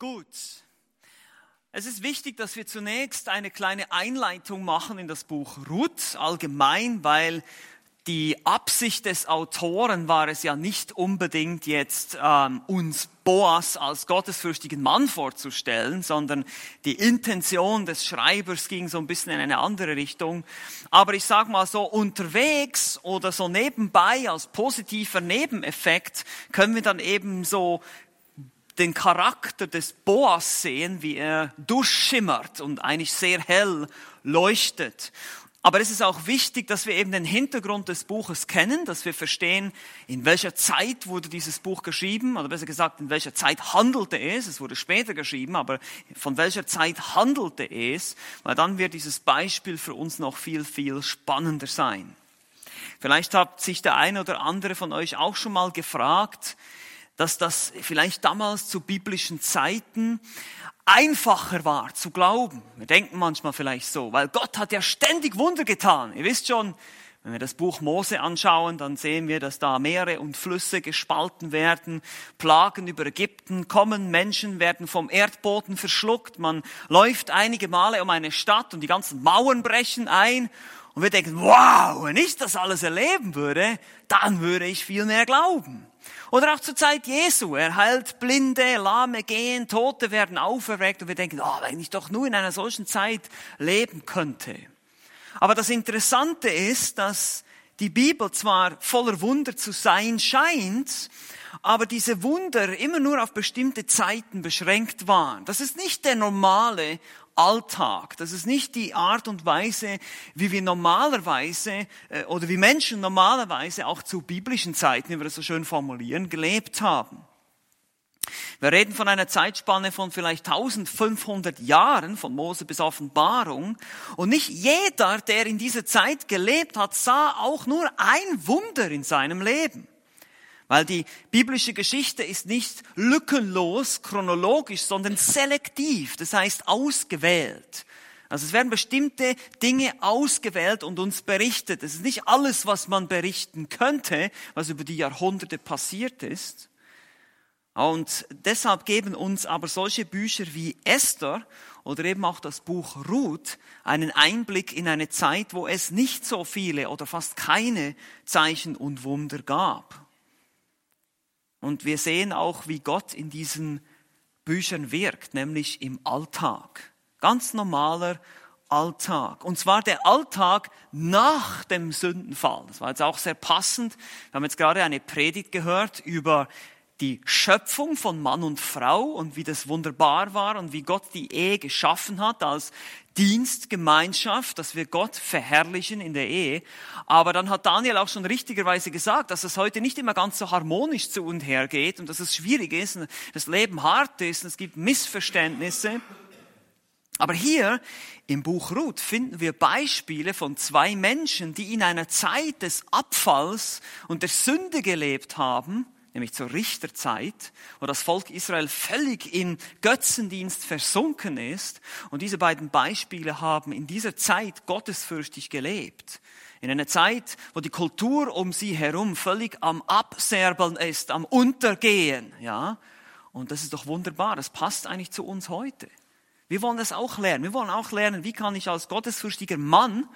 Gut. Es ist wichtig, dass wir zunächst eine kleine Einleitung machen in das Buch Ruth allgemein, weil die Absicht des Autoren war es ja nicht unbedingt jetzt ähm, uns Boas als gottesfürchtigen Mann vorzustellen, sondern die Intention des Schreibers ging so ein bisschen in eine andere Richtung. Aber ich sag mal so unterwegs oder so nebenbei als positiver Nebeneffekt können wir dann eben so den Charakter des Boas sehen, wie er durchschimmert und eigentlich sehr hell leuchtet. Aber es ist auch wichtig, dass wir eben den Hintergrund des Buches kennen, dass wir verstehen, in welcher Zeit wurde dieses Buch geschrieben, oder besser gesagt, in welcher Zeit handelte es. Es wurde später geschrieben, aber von welcher Zeit handelte es, weil dann wird dieses Beispiel für uns noch viel, viel spannender sein. Vielleicht hat sich der eine oder andere von euch auch schon mal gefragt, dass das vielleicht damals zu biblischen Zeiten einfacher war zu glauben. Wir denken manchmal vielleicht so, weil Gott hat ja ständig Wunder getan. Ihr wisst schon, wenn wir das Buch Mose anschauen, dann sehen wir, dass da Meere und Flüsse gespalten werden, Plagen über Ägypten kommen, Menschen werden vom Erdboden verschluckt, man läuft einige Male um eine Stadt und die ganzen Mauern brechen ein und wir denken, wow, wenn ich das alles erleben würde, dann würde ich viel mehr glauben. Oder auch zur Zeit Jesu. Er heilt Blinde, Lahme gehen, Tote werden auferweckt und wir denken, oh, wenn ich doch nur in einer solchen Zeit leben könnte. Aber das Interessante ist, dass die Bibel zwar voller Wunder zu sein scheint, aber diese Wunder immer nur auf bestimmte Zeiten beschränkt waren. Das ist nicht der normale Alltag. Das ist nicht die Art und Weise, wie wir normalerweise äh, oder wie Menschen normalerweise auch zu biblischen Zeiten, wie wir das so schön formulieren, gelebt haben. Wir reden von einer Zeitspanne von vielleicht 1500 Jahren, von Mose bis Offenbarung. Und nicht jeder, der in dieser Zeit gelebt hat, sah auch nur ein Wunder in seinem Leben. Weil die biblische Geschichte ist nicht lückenlos, chronologisch, sondern selektiv, das heißt ausgewählt. Also es werden bestimmte Dinge ausgewählt und uns berichtet. Es ist nicht alles, was man berichten könnte, was über die Jahrhunderte passiert ist. Und deshalb geben uns aber solche Bücher wie Esther oder eben auch das Buch Ruth einen Einblick in eine Zeit, wo es nicht so viele oder fast keine Zeichen und Wunder gab. Und wir sehen auch, wie Gott in diesen Büchern wirkt, nämlich im Alltag. Ganz normaler Alltag. Und zwar der Alltag nach dem Sündenfall. Das war jetzt auch sehr passend. Wir haben jetzt gerade eine Predigt gehört über die Schöpfung von Mann und Frau und wie das wunderbar war und wie Gott die Ehe geschaffen hat als Dienstgemeinschaft, dass wir Gott verherrlichen in der Ehe. Aber dann hat Daniel auch schon richtigerweise gesagt, dass es heute nicht immer ganz so harmonisch zu und her geht und dass es schwierig ist, und das Leben hart ist, und es gibt Missverständnisse. Aber hier im Buch Ruth finden wir Beispiele von zwei Menschen, die in einer Zeit des Abfalls und der Sünde gelebt haben, nämlich zur Richterzeit, wo das Volk Israel völlig in Götzendienst versunken ist. Und diese beiden Beispiele haben in dieser Zeit gottesfürchtig gelebt. In einer Zeit, wo die Kultur um sie herum völlig am Abserbeln ist, am Untergehen, ja. Und das ist doch wunderbar. Das passt eigentlich zu uns heute. Wir wollen das auch lernen. Wir wollen auch lernen, wie kann ich als gottesfürchtiger Mann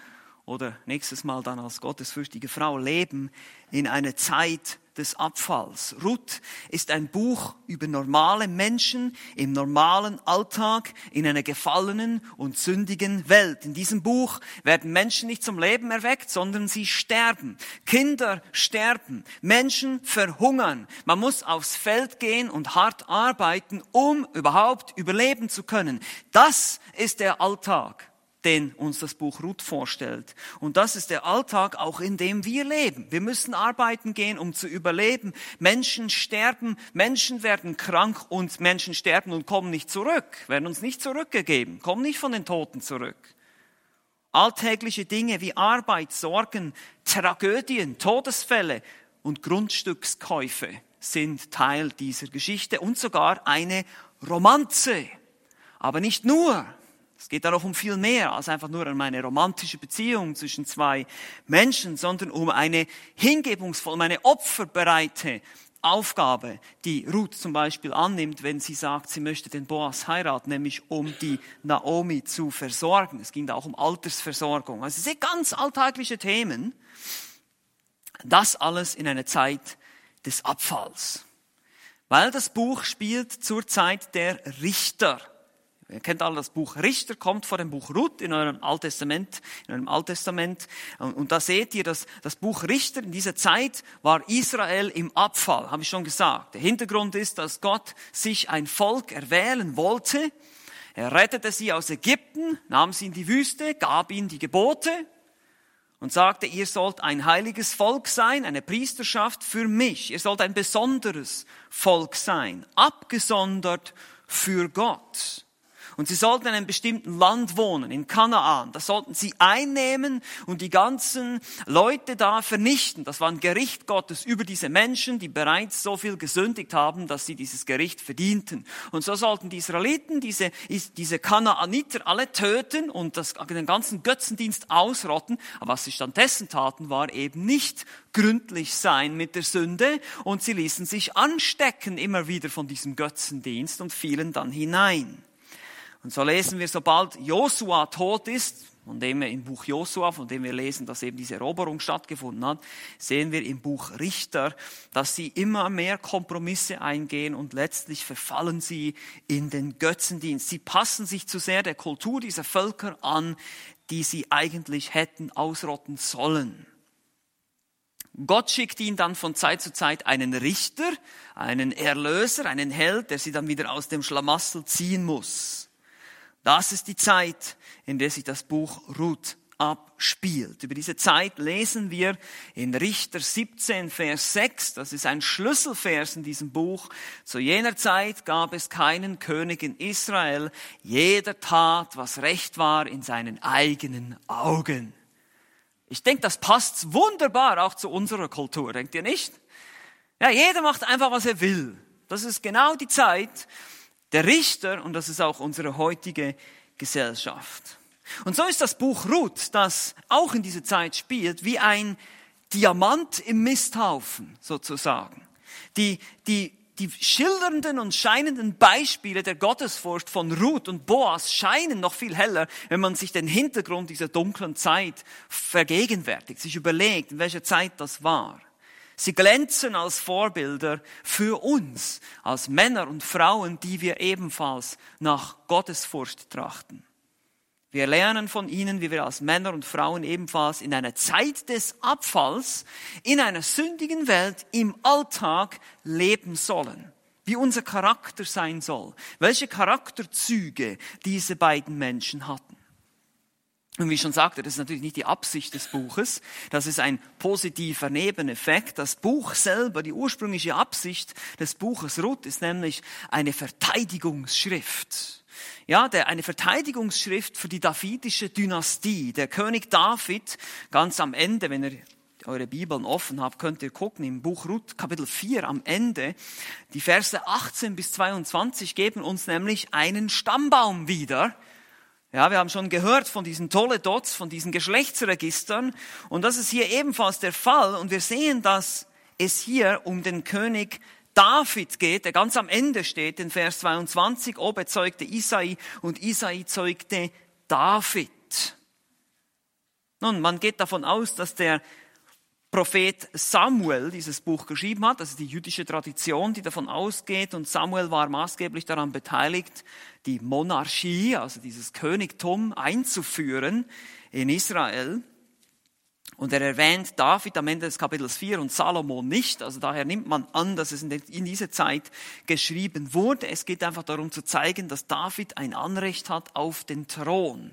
oder nächstes Mal dann als gottesfürchtige Frau leben in einer Zeit, des Abfalls. Ruth ist ein Buch über normale Menschen im normalen Alltag in einer gefallenen und sündigen Welt. In diesem Buch werden Menschen nicht zum Leben erweckt, sondern sie sterben. Kinder sterben. Menschen verhungern. Man muss aufs Feld gehen und hart arbeiten, um überhaupt überleben zu können. Das ist der Alltag den uns das Buch Ruth vorstellt. Und das ist der Alltag, auch in dem wir leben. Wir müssen arbeiten gehen, um zu überleben. Menschen sterben, Menschen werden krank und Menschen sterben und kommen nicht zurück, werden uns nicht zurückgegeben, kommen nicht von den Toten zurück. Alltägliche Dinge wie Arbeit, Sorgen, Tragödien, Todesfälle und Grundstückskäufe sind Teil dieser Geschichte und sogar eine Romanze. Aber nicht nur. Es geht da noch um viel mehr als einfach nur um eine romantische Beziehung zwischen zwei Menschen, sondern um eine hingebungsvolle, um eine opferbereite, Aufgabe, die Ruth zum Beispiel annimmt, wenn sie sagt, sie möchte den Boas heiraten, nämlich um die Naomi zu versorgen. Es ging da auch um Altersversorgung. Also sehr ganz alltägliche Themen. Das alles in einer Zeit des Abfalls. Weil das Buch spielt zur Zeit der Richter. Ihr kennt alle das Buch Richter, kommt vor dem Buch Ruth in eurem Alttestament, in eurem Alttestament. Und, und da seht ihr, dass das Buch Richter in dieser Zeit war Israel im Abfall, habe ich schon gesagt. Der Hintergrund ist, dass Gott sich ein Volk erwählen wollte. Er rettete sie aus Ägypten, nahm sie in die Wüste, gab ihnen die Gebote und sagte, ihr sollt ein heiliges Volk sein, eine Priesterschaft für mich. Ihr sollt ein besonderes Volk sein, abgesondert für Gott. Und sie sollten in einem bestimmten Land wohnen, in Kanaan. Das sollten sie einnehmen und die ganzen Leute da vernichten. Das war ein Gericht Gottes über diese Menschen, die bereits so viel gesündigt haben, dass sie dieses Gericht verdienten. Und so sollten die Israeliten diese, diese Kanaaniter alle töten und das, den ganzen Götzendienst ausrotten. Aber was sie stattdessen taten, war eben nicht gründlich sein mit der Sünde und sie ließen sich anstecken immer wieder von diesem Götzendienst und fielen dann hinein. Und so lesen wir, sobald Josua tot ist, von dem wir im Buch Josua, von dem wir lesen, dass eben diese Eroberung stattgefunden hat, sehen wir im Buch Richter, dass sie immer mehr Kompromisse eingehen und letztlich verfallen sie in den Götzendienst. Sie passen sich zu sehr der Kultur dieser Völker an, die sie eigentlich hätten ausrotten sollen. Gott schickt ihnen dann von Zeit zu Zeit einen Richter, einen Erlöser, einen Held, der sie dann wieder aus dem Schlamassel ziehen muss. Das ist die Zeit, in der sich das Buch Ruth abspielt. Über diese Zeit lesen wir in Richter 17, Vers 6. Das ist ein Schlüsselvers in diesem Buch. Zu jener Zeit gab es keinen König in Israel. Jeder tat, was recht war in seinen eigenen Augen. Ich denke, das passt wunderbar auch zu unserer Kultur, denkt ihr nicht? Ja, jeder macht einfach, was er will. Das ist genau die Zeit, der Richter und das ist auch unsere heutige Gesellschaft. Und so ist das Buch Ruth, das auch in dieser Zeit spielt, wie ein Diamant im Misthaufen sozusagen. Die, die, die schildernden und scheinenden Beispiele der Gottesfurcht von Ruth und Boas scheinen noch viel heller, wenn man sich den Hintergrund dieser dunklen Zeit vergegenwärtigt, sich überlegt, in welcher Zeit das war. Sie glänzen als Vorbilder für uns, als Männer und Frauen, die wir ebenfalls nach Gottesfurcht trachten. Wir lernen von ihnen, wie wir als Männer und Frauen ebenfalls in einer Zeit des Abfalls, in einer sündigen Welt im Alltag leben sollen. Wie unser Charakter sein soll. Welche Charakterzüge diese beiden Menschen hatten. Und wie ich schon sagte, das ist natürlich nicht die Absicht des Buches. Das ist ein positiver Nebeneffekt. Das Buch selber, die ursprüngliche Absicht des Buches Ruth ist nämlich eine Verteidigungsschrift. Ja, der, eine Verteidigungsschrift für die davidische Dynastie. Der König David, ganz am Ende, wenn ihr eure Bibeln offen habt, könnt ihr gucken im Buch Ruth Kapitel 4 am Ende. Die Verse 18 bis 22 geben uns nämlich einen Stammbaum wieder ja, wir haben schon gehört von diesen Tolle-Dots, von diesen Geschlechtsregistern. Und das ist hier ebenfalls der Fall. Und wir sehen, dass es hier um den König David geht, der ganz am Ende steht, in Vers 22. Obed zeugte Isai und Isai zeugte David. Nun, man geht davon aus, dass der Prophet Samuel dieses Buch geschrieben hat. Ist die jüdische Tradition, die davon ausgeht. Und Samuel war maßgeblich daran beteiligt, die Monarchie, also dieses Königtum einzuführen in Israel. Und er erwähnt David am Ende des Kapitels 4 und Salomo nicht. Also daher nimmt man an, dass es in dieser Zeit geschrieben wurde. Es geht einfach darum zu zeigen, dass David ein Anrecht hat auf den Thron.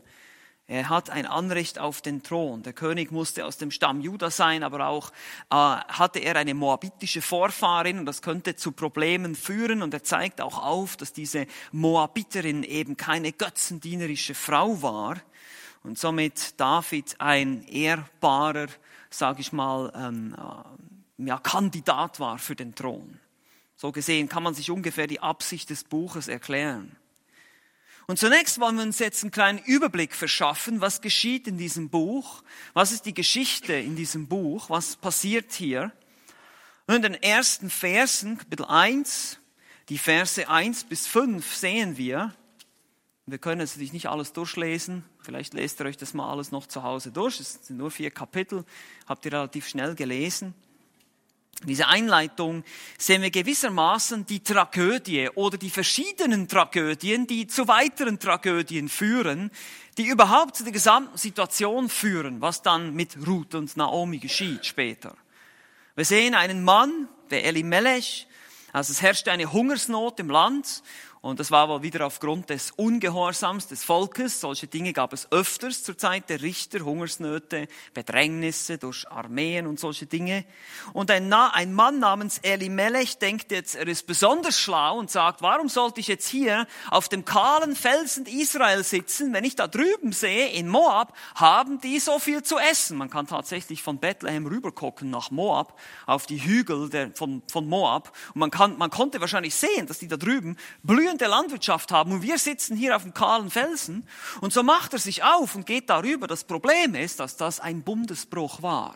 Er hat ein Anrecht auf den Thron. Der König musste aus dem Stamm Juda sein, aber auch äh, hatte er eine moabitische Vorfahrin und das könnte zu Problemen führen. Und er zeigt auch auf, dass diese Moabiterin eben keine götzendienerische Frau war und somit David ein ehrbarer, sage ich mal, ähm, äh, ja, Kandidat war für den Thron. So gesehen kann man sich ungefähr die Absicht des Buches erklären. Und zunächst wollen wir uns jetzt einen kleinen Überblick verschaffen, was geschieht in diesem Buch, was ist die Geschichte in diesem Buch, was passiert hier. Und in den ersten Versen, Kapitel 1, die Verse 1 bis 5 sehen wir, wir können natürlich nicht alles durchlesen, vielleicht lest ihr euch das mal alles noch zu Hause durch, es sind nur vier Kapitel, habt ihr relativ schnell gelesen. Diese Einleitung sehen wir gewissermaßen die Tragödie oder die verschiedenen Tragödien, die zu weiteren Tragödien führen, die überhaupt zu der gesamten Situation führen, was dann mit Ruth und Naomi geschieht später. Wir sehen einen Mann, der Elimelech, also es herrschte eine Hungersnot im Land und das war wohl wieder aufgrund des Ungehorsams des Volkes. Solche Dinge gab es öfters zur Zeit der Richter, Hungersnöte, Bedrängnisse durch Armeen und solche Dinge. Und ein, ein Mann namens Elimelech denkt jetzt, er ist besonders schlau und sagt, warum sollte ich jetzt hier auf dem kahlen Felsen Israel sitzen, wenn ich da drüben sehe, in Moab, haben die so viel zu essen. Man kann tatsächlich von Bethlehem rübergucken nach Moab, auf die Hügel der, von, von Moab. Und man, kann, man konnte wahrscheinlich sehen, dass die da drüben blühen blühende Landwirtschaft haben und wir sitzen hier auf dem kahlen Felsen. Und so macht er sich auf und geht darüber. Das Problem ist, dass das ein Bundesbruch war.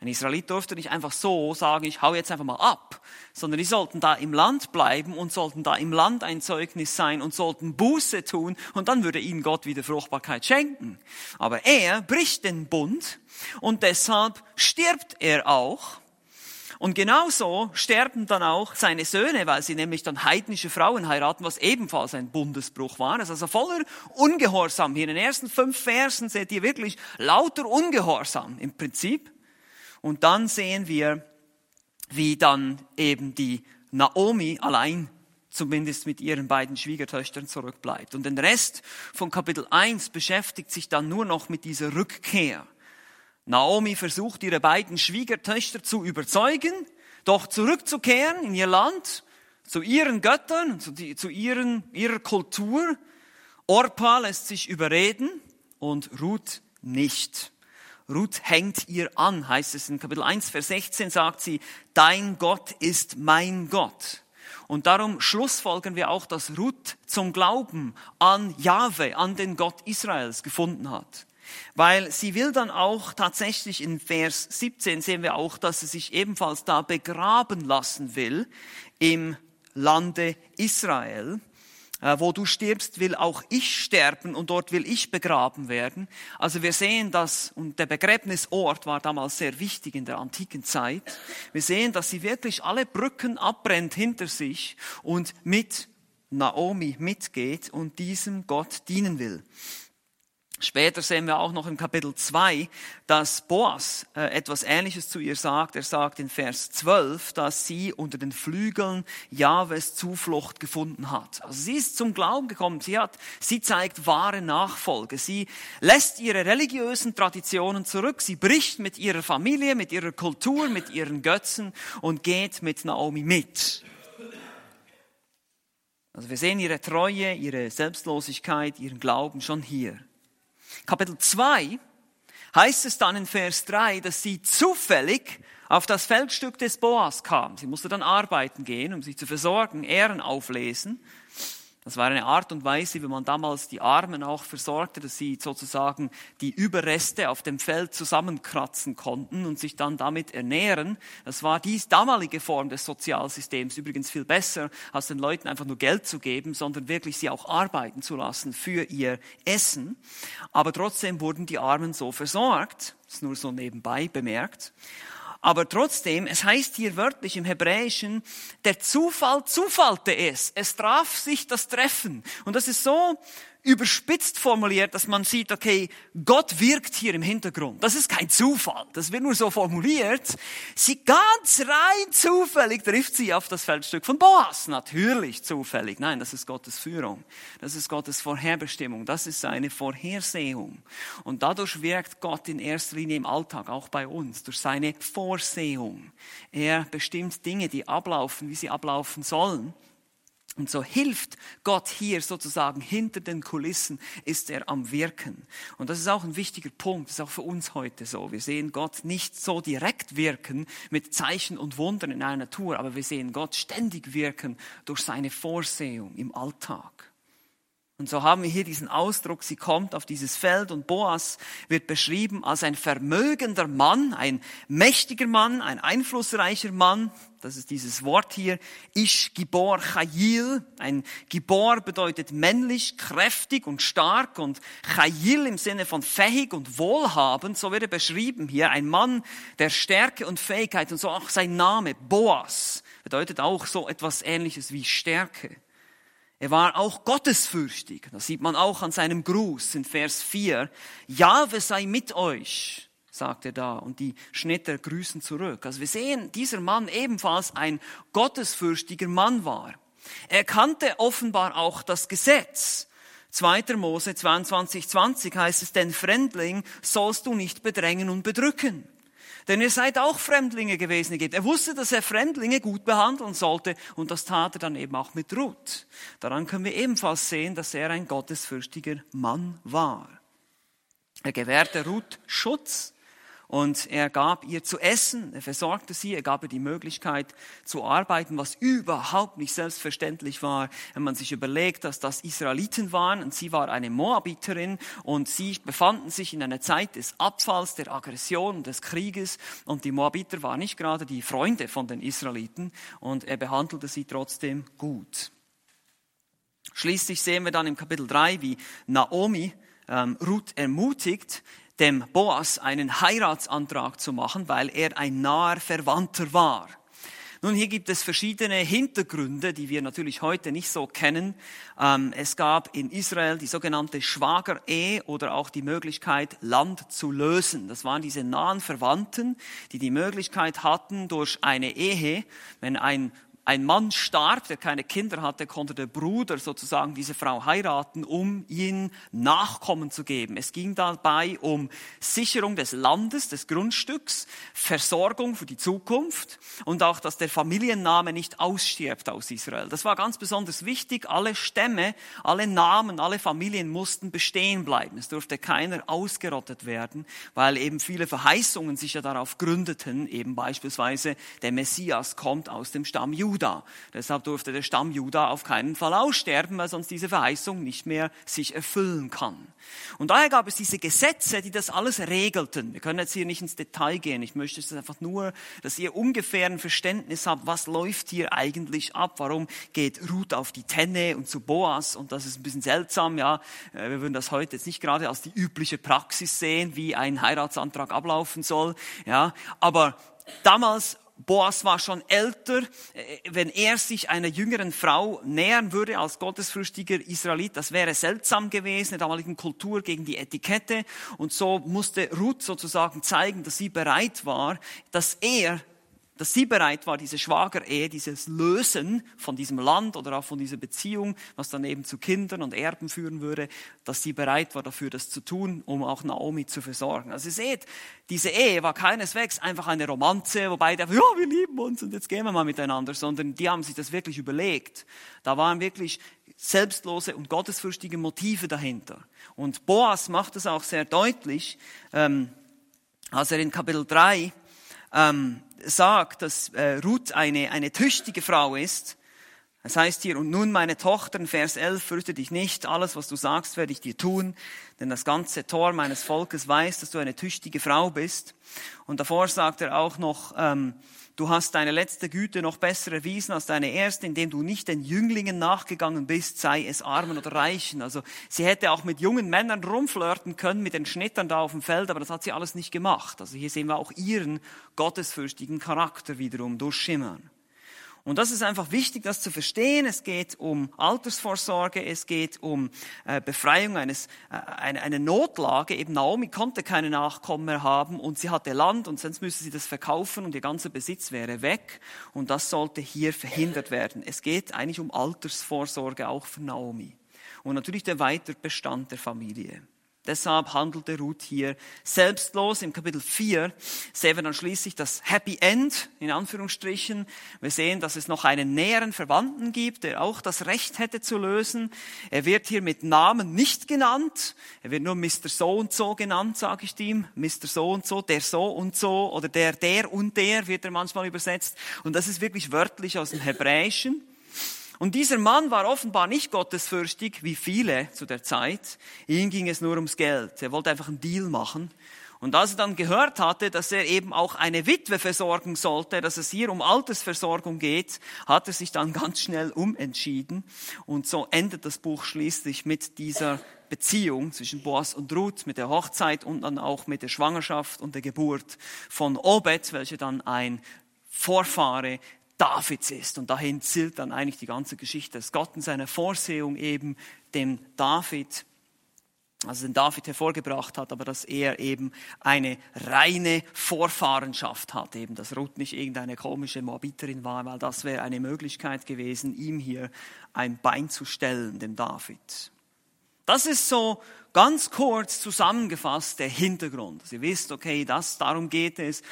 Ein Israelit durfte nicht einfach so sagen, ich hau jetzt einfach mal ab, sondern die sollten da im Land bleiben und sollten da im Land ein Zeugnis sein und sollten Buße tun und dann würde ihnen Gott wieder Fruchtbarkeit schenken. Aber er bricht den Bund und deshalb stirbt er auch und genauso sterben dann auch seine Söhne, weil sie nämlich dann heidnische Frauen heiraten, was ebenfalls ein Bundesbruch war. Also voller Ungehorsam. Hier in den ersten fünf Versen seht ihr wirklich lauter Ungehorsam im Prinzip. Und dann sehen wir, wie dann eben die Naomi allein zumindest mit ihren beiden Schwiegertöchtern zurückbleibt. Und den Rest von Kapitel 1 beschäftigt sich dann nur noch mit dieser Rückkehr. Naomi versucht, ihre beiden Schwiegertöchter zu überzeugen, doch zurückzukehren in ihr Land, zu ihren Göttern, zu, die, zu ihren, ihrer Kultur. Orpa lässt sich überreden und Ruth nicht. Ruth hängt ihr an, heißt es in Kapitel 1, Vers 16, sagt sie, dein Gott ist mein Gott. Und darum schlussfolgern wir auch, dass Ruth zum Glauben an Jahwe, an den Gott Israels gefunden hat. Weil sie will dann auch tatsächlich in Vers 17 sehen wir auch, dass sie sich ebenfalls da begraben lassen will im Lande Israel. Äh, wo du stirbst, will auch ich sterben und dort will ich begraben werden. Also wir sehen dass, und der Begräbnisort war damals sehr wichtig in der antiken Zeit. Wir sehen, dass sie wirklich alle Brücken abbrennt hinter sich und mit Naomi mitgeht und diesem Gott dienen will. Später sehen wir auch noch im Kapitel 2, dass Boas äh, etwas Ähnliches zu ihr sagt. Er sagt in Vers 12, dass sie unter den Flügeln Jahwes Zuflucht gefunden hat. Also sie ist zum Glauben gekommen. Sie hat, sie zeigt wahre Nachfolge. Sie lässt ihre religiösen Traditionen zurück. Sie bricht mit ihrer Familie, mit ihrer Kultur, mit ihren Götzen und geht mit Naomi mit. Also wir sehen ihre Treue, ihre Selbstlosigkeit, ihren Glauben schon hier. Kapitel 2 heißt es dann in Vers 3, dass sie zufällig auf das Feldstück des Boas kam. Sie musste dann arbeiten gehen, um sich zu versorgen, Ehren auflesen. Das war eine Art und Weise, wie man damals die Armen auch versorgte, dass sie sozusagen die Überreste auf dem Feld zusammenkratzen konnten und sich dann damit ernähren. Das war die damalige Form des Sozialsystems übrigens viel besser, als den Leuten einfach nur Geld zu geben, sondern wirklich sie auch arbeiten zu lassen für ihr Essen. Aber trotzdem wurden die Armen so versorgt. Das ist nur so nebenbei bemerkt. Aber trotzdem, es heißt hier wörtlich im Hebräischen, der Zufall zufallte es. Es traf sich das Treffen. Und das ist so überspitzt formuliert, dass man sieht, okay, Gott wirkt hier im Hintergrund. Das ist kein Zufall. Das wird nur so formuliert. Sie ganz rein zufällig trifft sie auf das Feldstück von Boas. Natürlich zufällig. Nein, das ist Gottes Führung. Das ist Gottes Vorherbestimmung. Das ist seine Vorhersehung. Und dadurch wirkt Gott in erster Linie im Alltag, auch bei uns, durch seine Vorsehung. Er bestimmt Dinge, die ablaufen, wie sie ablaufen sollen. Und so hilft Gott hier sozusagen hinter den Kulissen, ist er am Wirken. Und das ist auch ein wichtiger Punkt, das ist auch für uns heute so. Wir sehen Gott nicht so direkt wirken mit Zeichen und Wundern in einer Natur, aber wir sehen Gott ständig wirken durch seine Vorsehung im Alltag. Und so haben wir hier diesen Ausdruck, sie kommt auf dieses Feld und Boas wird beschrieben als ein vermögender Mann, ein mächtiger Mann, ein einflussreicher Mann. Das ist dieses Wort hier, Ish Gibor Chayil. Ein Gibor bedeutet männlich, kräftig und stark und Chayil im Sinne von fähig und wohlhabend. So wird er beschrieben hier. Ein Mann der Stärke und Fähigkeit und so auch sein Name, Boas, bedeutet auch so etwas ähnliches wie Stärke. Er war auch gottesfürchtig. Das sieht man auch an seinem Gruß in Vers 4. Jahwe sei mit euch, sagt er da. Und die Schnitter grüßen zurück. Also wir sehen, dieser Mann ebenfalls ein gottesfürchtiger Mann war. Er kannte offenbar auch das Gesetz. 2. Mose 22, 20 heißt es, denn Fremdling sollst du nicht bedrängen und bedrücken. Denn ihr seid auch Fremdlinge gewesen. Er wusste, dass er Fremdlinge gut behandeln sollte und das tat er dann eben auch mit Ruth. Daran können wir ebenfalls sehen, dass er ein gottesfürchtiger Mann war. Er gewährte Ruth Schutz und er gab ihr zu essen, er versorgte sie, er gab ihr die Möglichkeit zu arbeiten, was überhaupt nicht selbstverständlich war, wenn man sich überlegt, dass das Israeliten waren und sie war eine Moabiterin und sie befanden sich in einer Zeit des Abfalls, der Aggression, des Krieges und die Moabiter waren nicht gerade die Freunde von den Israeliten und er behandelte sie trotzdem gut. Schließlich sehen wir dann im Kapitel 3, wie Naomi ähm, Ruth ermutigt, dem Boas einen Heiratsantrag zu machen, weil er ein naher Verwandter war. Nun, hier gibt es verschiedene Hintergründe, die wir natürlich heute nicht so kennen. Ähm, es gab in Israel die sogenannte Schwagerehe oder auch die Möglichkeit, Land zu lösen. Das waren diese nahen Verwandten, die die Möglichkeit hatten, durch eine Ehe, wenn ein ein Mann starb, der keine Kinder hatte, konnte der Bruder sozusagen diese Frau heiraten, um ihn Nachkommen zu geben. Es ging dabei um Sicherung des Landes, des Grundstücks, Versorgung für die Zukunft und auch, dass der Familienname nicht ausstirbt aus Israel. Das war ganz besonders wichtig. Alle Stämme, alle Namen, alle Familien mussten bestehen bleiben. Es durfte keiner ausgerottet werden, weil eben viele Verheißungen sich ja darauf gründeten, eben beispielsweise der Messias kommt aus dem Stamm Judah. Juda. Deshalb durfte der Stamm Juda auf keinen Fall aussterben, weil sonst diese Verheißung nicht mehr sich erfüllen kann. Und daher gab es diese Gesetze, die das alles regelten. Wir können jetzt hier nicht ins Detail gehen. Ich möchte es einfach nur, dass ihr ungefähr ein Verständnis habt, was läuft hier eigentlich ab? Warum geht Ruth auf die Tenne und zu Boas? Und das ist ein bisschen seltsam, ja. Äh, wir würden das heute jetzt nicht gerade als die übliche Praxis sehen, wie ein Heiratsantrag ablaufen soll, ja. Aber damals Boas war schon älter. Äh, wenn er sich einer jüngeren Frau nähern würde als gottesfürchtiger Israelit, das wäre seltsam gewesen, in der damaligen Kultur gegen die Etikette. Und so musste Ruth sozusagen zeigen, dass sie bereit war, dass er dass sie bereit war, diese Schwagerehe, dieses Lösen von diesem Land oder auch von dieser Beziehung, was dann eben zu Kindern und Erben führen würde, dass sie bereit war dafür, das zu tun, um auch Naomi zu versorgen. Also ihr seht, diese Ehe war keineswegs einfach eine Romanze, wobei der, ja, wir lieben uns und jetzt gehen wir mal miteinander, sondern die haben sich das wirklich überlegt. Da waren wirklich selbstlose und gottesfürchtige Motive dahinter. Und Boas macht es auch sehr deutlich, ähm, als er in Kapitel 3 ähm, sagt, dass äh, Ruth eine, eine tüchtige Frau ist, es heißt hier, und nun meine Tochter, in Vers 11, fürchte dich nicht, alles, was du sagst, werde ich dir tun, denn das ganze Tor meines Volkes weiß, dass du eine tüchtige Frau bist. Und davor sagt er auch noch, ähm, Du hast deine letzte Güte noch besser erwiesen als deine erste, indem du nicht den Jünglingen nachgegangen bist, sei es Armen oder Reichen. Also sie hätte auch mit jungen Männern rumflirten können, mit den Schnittern da auf dem Feld, aber das hat sie alles nicht gemacht. Also hier sehen wir auch ihren gottesfürchtigen Charakter wiederum durchschimmern. Und das ist einfach wichtig, das zu verstehen. Es geht um Altersvorsorge, es geht um äh, Befreiung eines, äh, eine, eine Notlage. Eben Naomi konnte keine Nachkommen mehr haben und sie hatte Land und sonst müsste sie das verkaufen und ihr ganzer Besitz wäre weg. Und das sollte hier verhindert werden. Es geht eigentlich um Altersvorsorge auch für Naomi. Und natürlich der Weiterbestand der Familie. Deshalb handelte Ruth hier selbstlos. Im Kapitel 4 sehen wir dann schließlich das Happy End, in Anführungsstrichen. Wir sehen, dass es noch einen näheren Verwandten gibt, der auch das Recht hätte zu lösen. Er wird hier mit Namen nicht genannt. Er wird nur Mr. So und so genannt, sage ich ihm. Mr. So und so, der so und so oder der, der und der wird er manchmal übersetzt. Und das ist wirklich wörtlich aus dem Hebräischen. Und dieser Mann war offenbar nicht gottesfürchtig, wie viele zu der Zeit. Ihm ging es nur ums Geld. Er wollte einfach einen Deal machen. Und als er dann gehört hatte, dass er eben auch eine Witwe versorgen sollte, dass es hier um Altersversorgung geht, hat er sich dann ganz schnell umentschieden. Und so endet das Buch schließlich mit dieser Beziehung zwischen Boas und Ruth, mit der Hochzeit und dann auch mit der Schwangerschaft und der Geburt von Obed, welche dann ein Vorfahre Davids ist. Und dahin zielt dann eigentlich die ganze Geschichte, dass Gott in seiner Vorsehung eben dem David also den David hervorgebracht hat, aber dass er eben eine reine Vorfahrenschaft hat, eben dass Ruth nicht irgendeine komische Moabiterin war, weil das wäre eine Möglichkeit gewesen, ihm hier ein Bein zu stellen, dem David. Das ist so ganz kurz zusammengefasst der Hintergrund. Sie wisst, okay, das, darum geht es.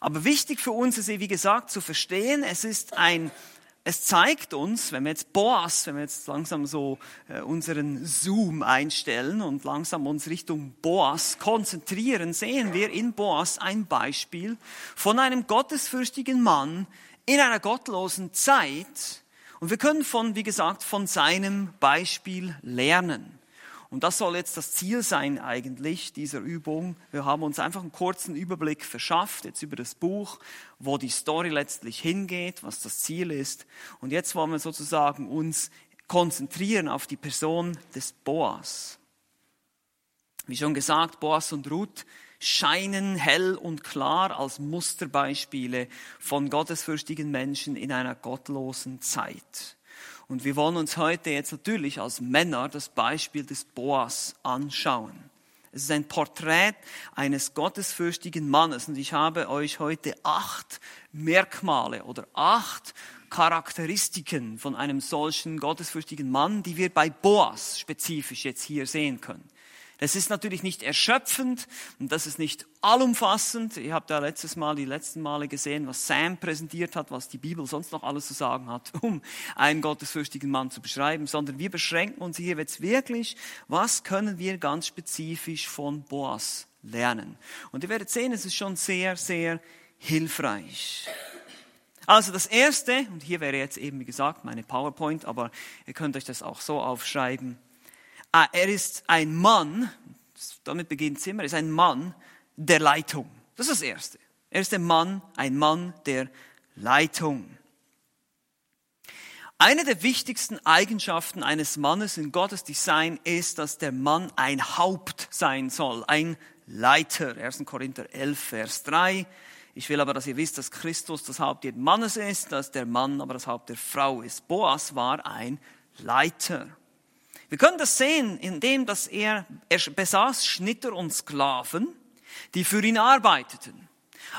Aber wichtig für uns ist, wie gesagt, zu verstehen, es ist ein es zeigt uns, wenn wir jetzt Boas, wenn wir jetzt langsam so äh, unseren Zoom einstellen und langsam uns Richtung Boas konzentrieren, sehen wir in Boas ein Beispiel von einem gottesfürchtigen Mann in einer gottlosen Zeit. Und wir können von, wie gesagt, von seinem Beispiel lernen. Und das soll jetzt das Ziel sein eigentlich dieser Übung. Wir haben uns einfach einen kurzen Überblick verschafft jetzt über das Buch, wo die Story letztlich hingeht, was das Ziel ist. Und jetzt wollen wir sozusagen uns konzentrieren auf die Person des Boas. Wie schon gesagt, Boas und Ruth scheinen hell und klar als Musterbeispiele von gottesfürchtigen Menschen in einer gottlosen Zeit. Und wir wollen uns heute jetzt natürlich als Männer das Beispiel des Boas anschauen. Es ist ein Porträt eines gottesfürchtigen Mannes und ich habe euch heute acht Merkmale oder acht Charakteristiken von einem solchen gottesfürchtigen Mann, die wir bei Boas spezifisch jetzt hier sehen können. Das ist natürlich nicht erschöpfend und das ist nicht allumfassend. Ihr habt ja letztes Mal, die letzten Male gesehen, was Sam präsentiert hat, was die Bibel sonst noch alles zu sagen hat, um einen gottesfürchtigen Mann zu beschreiben, sondern wir beschränken uns hier jetzt wirklich, was können wir ganz spezifisch von Boas lernen. Und ihr werdet sehen, es ist schon sehr, sehr hilfreich. Also das erste, und hier wäre jetzt eben, wie gesagt, meine PowerPoint, aber ihr könnt euch das auch so aufschreiben. Ah, er ist ein Mann, damit beginnt Zimmer, er ist ein Mann der Leitung. Das ist das Erste. Er ist ein Mann, ein Mann der Leitung. Eine der wichtigsten Eigenschaften eines Mannes in Gottes Design ist, dass der Mann ein Haupt sein soll, ein Leiter. 1. Korinther 11, Vers 3. Ich will aber, dass ihr wisst, dass Christus das Haupt jeden Mannes ist, dass der Mann aber das Haupt der Frau ist. Boas war ein Leiter. Wir können das sehen, indem dass er, er besaß Schnitter und Sklaven, die für ihn arbeiteten.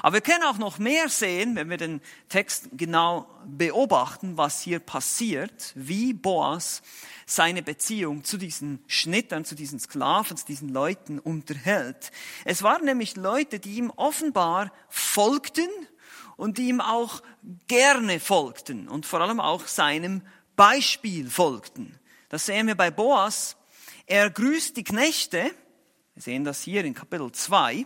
Aber wir können auch noch mehr sehen, wenn wir den Text genau beobachten, was hier passiert, wie Boas seine Beziehung zu diesen Schnittern, zu diesen Sklaven, zu diesen Leuten unterhält. Es waren nämlich Leute, die ihm offenbar folgten und die ihm auch gerne folgten und vor allem auch seinem Beispiel folgten. Das sehen wir bei Boas. Er grüßt die Knechte. Wir sehen das hier in Kapitel 2.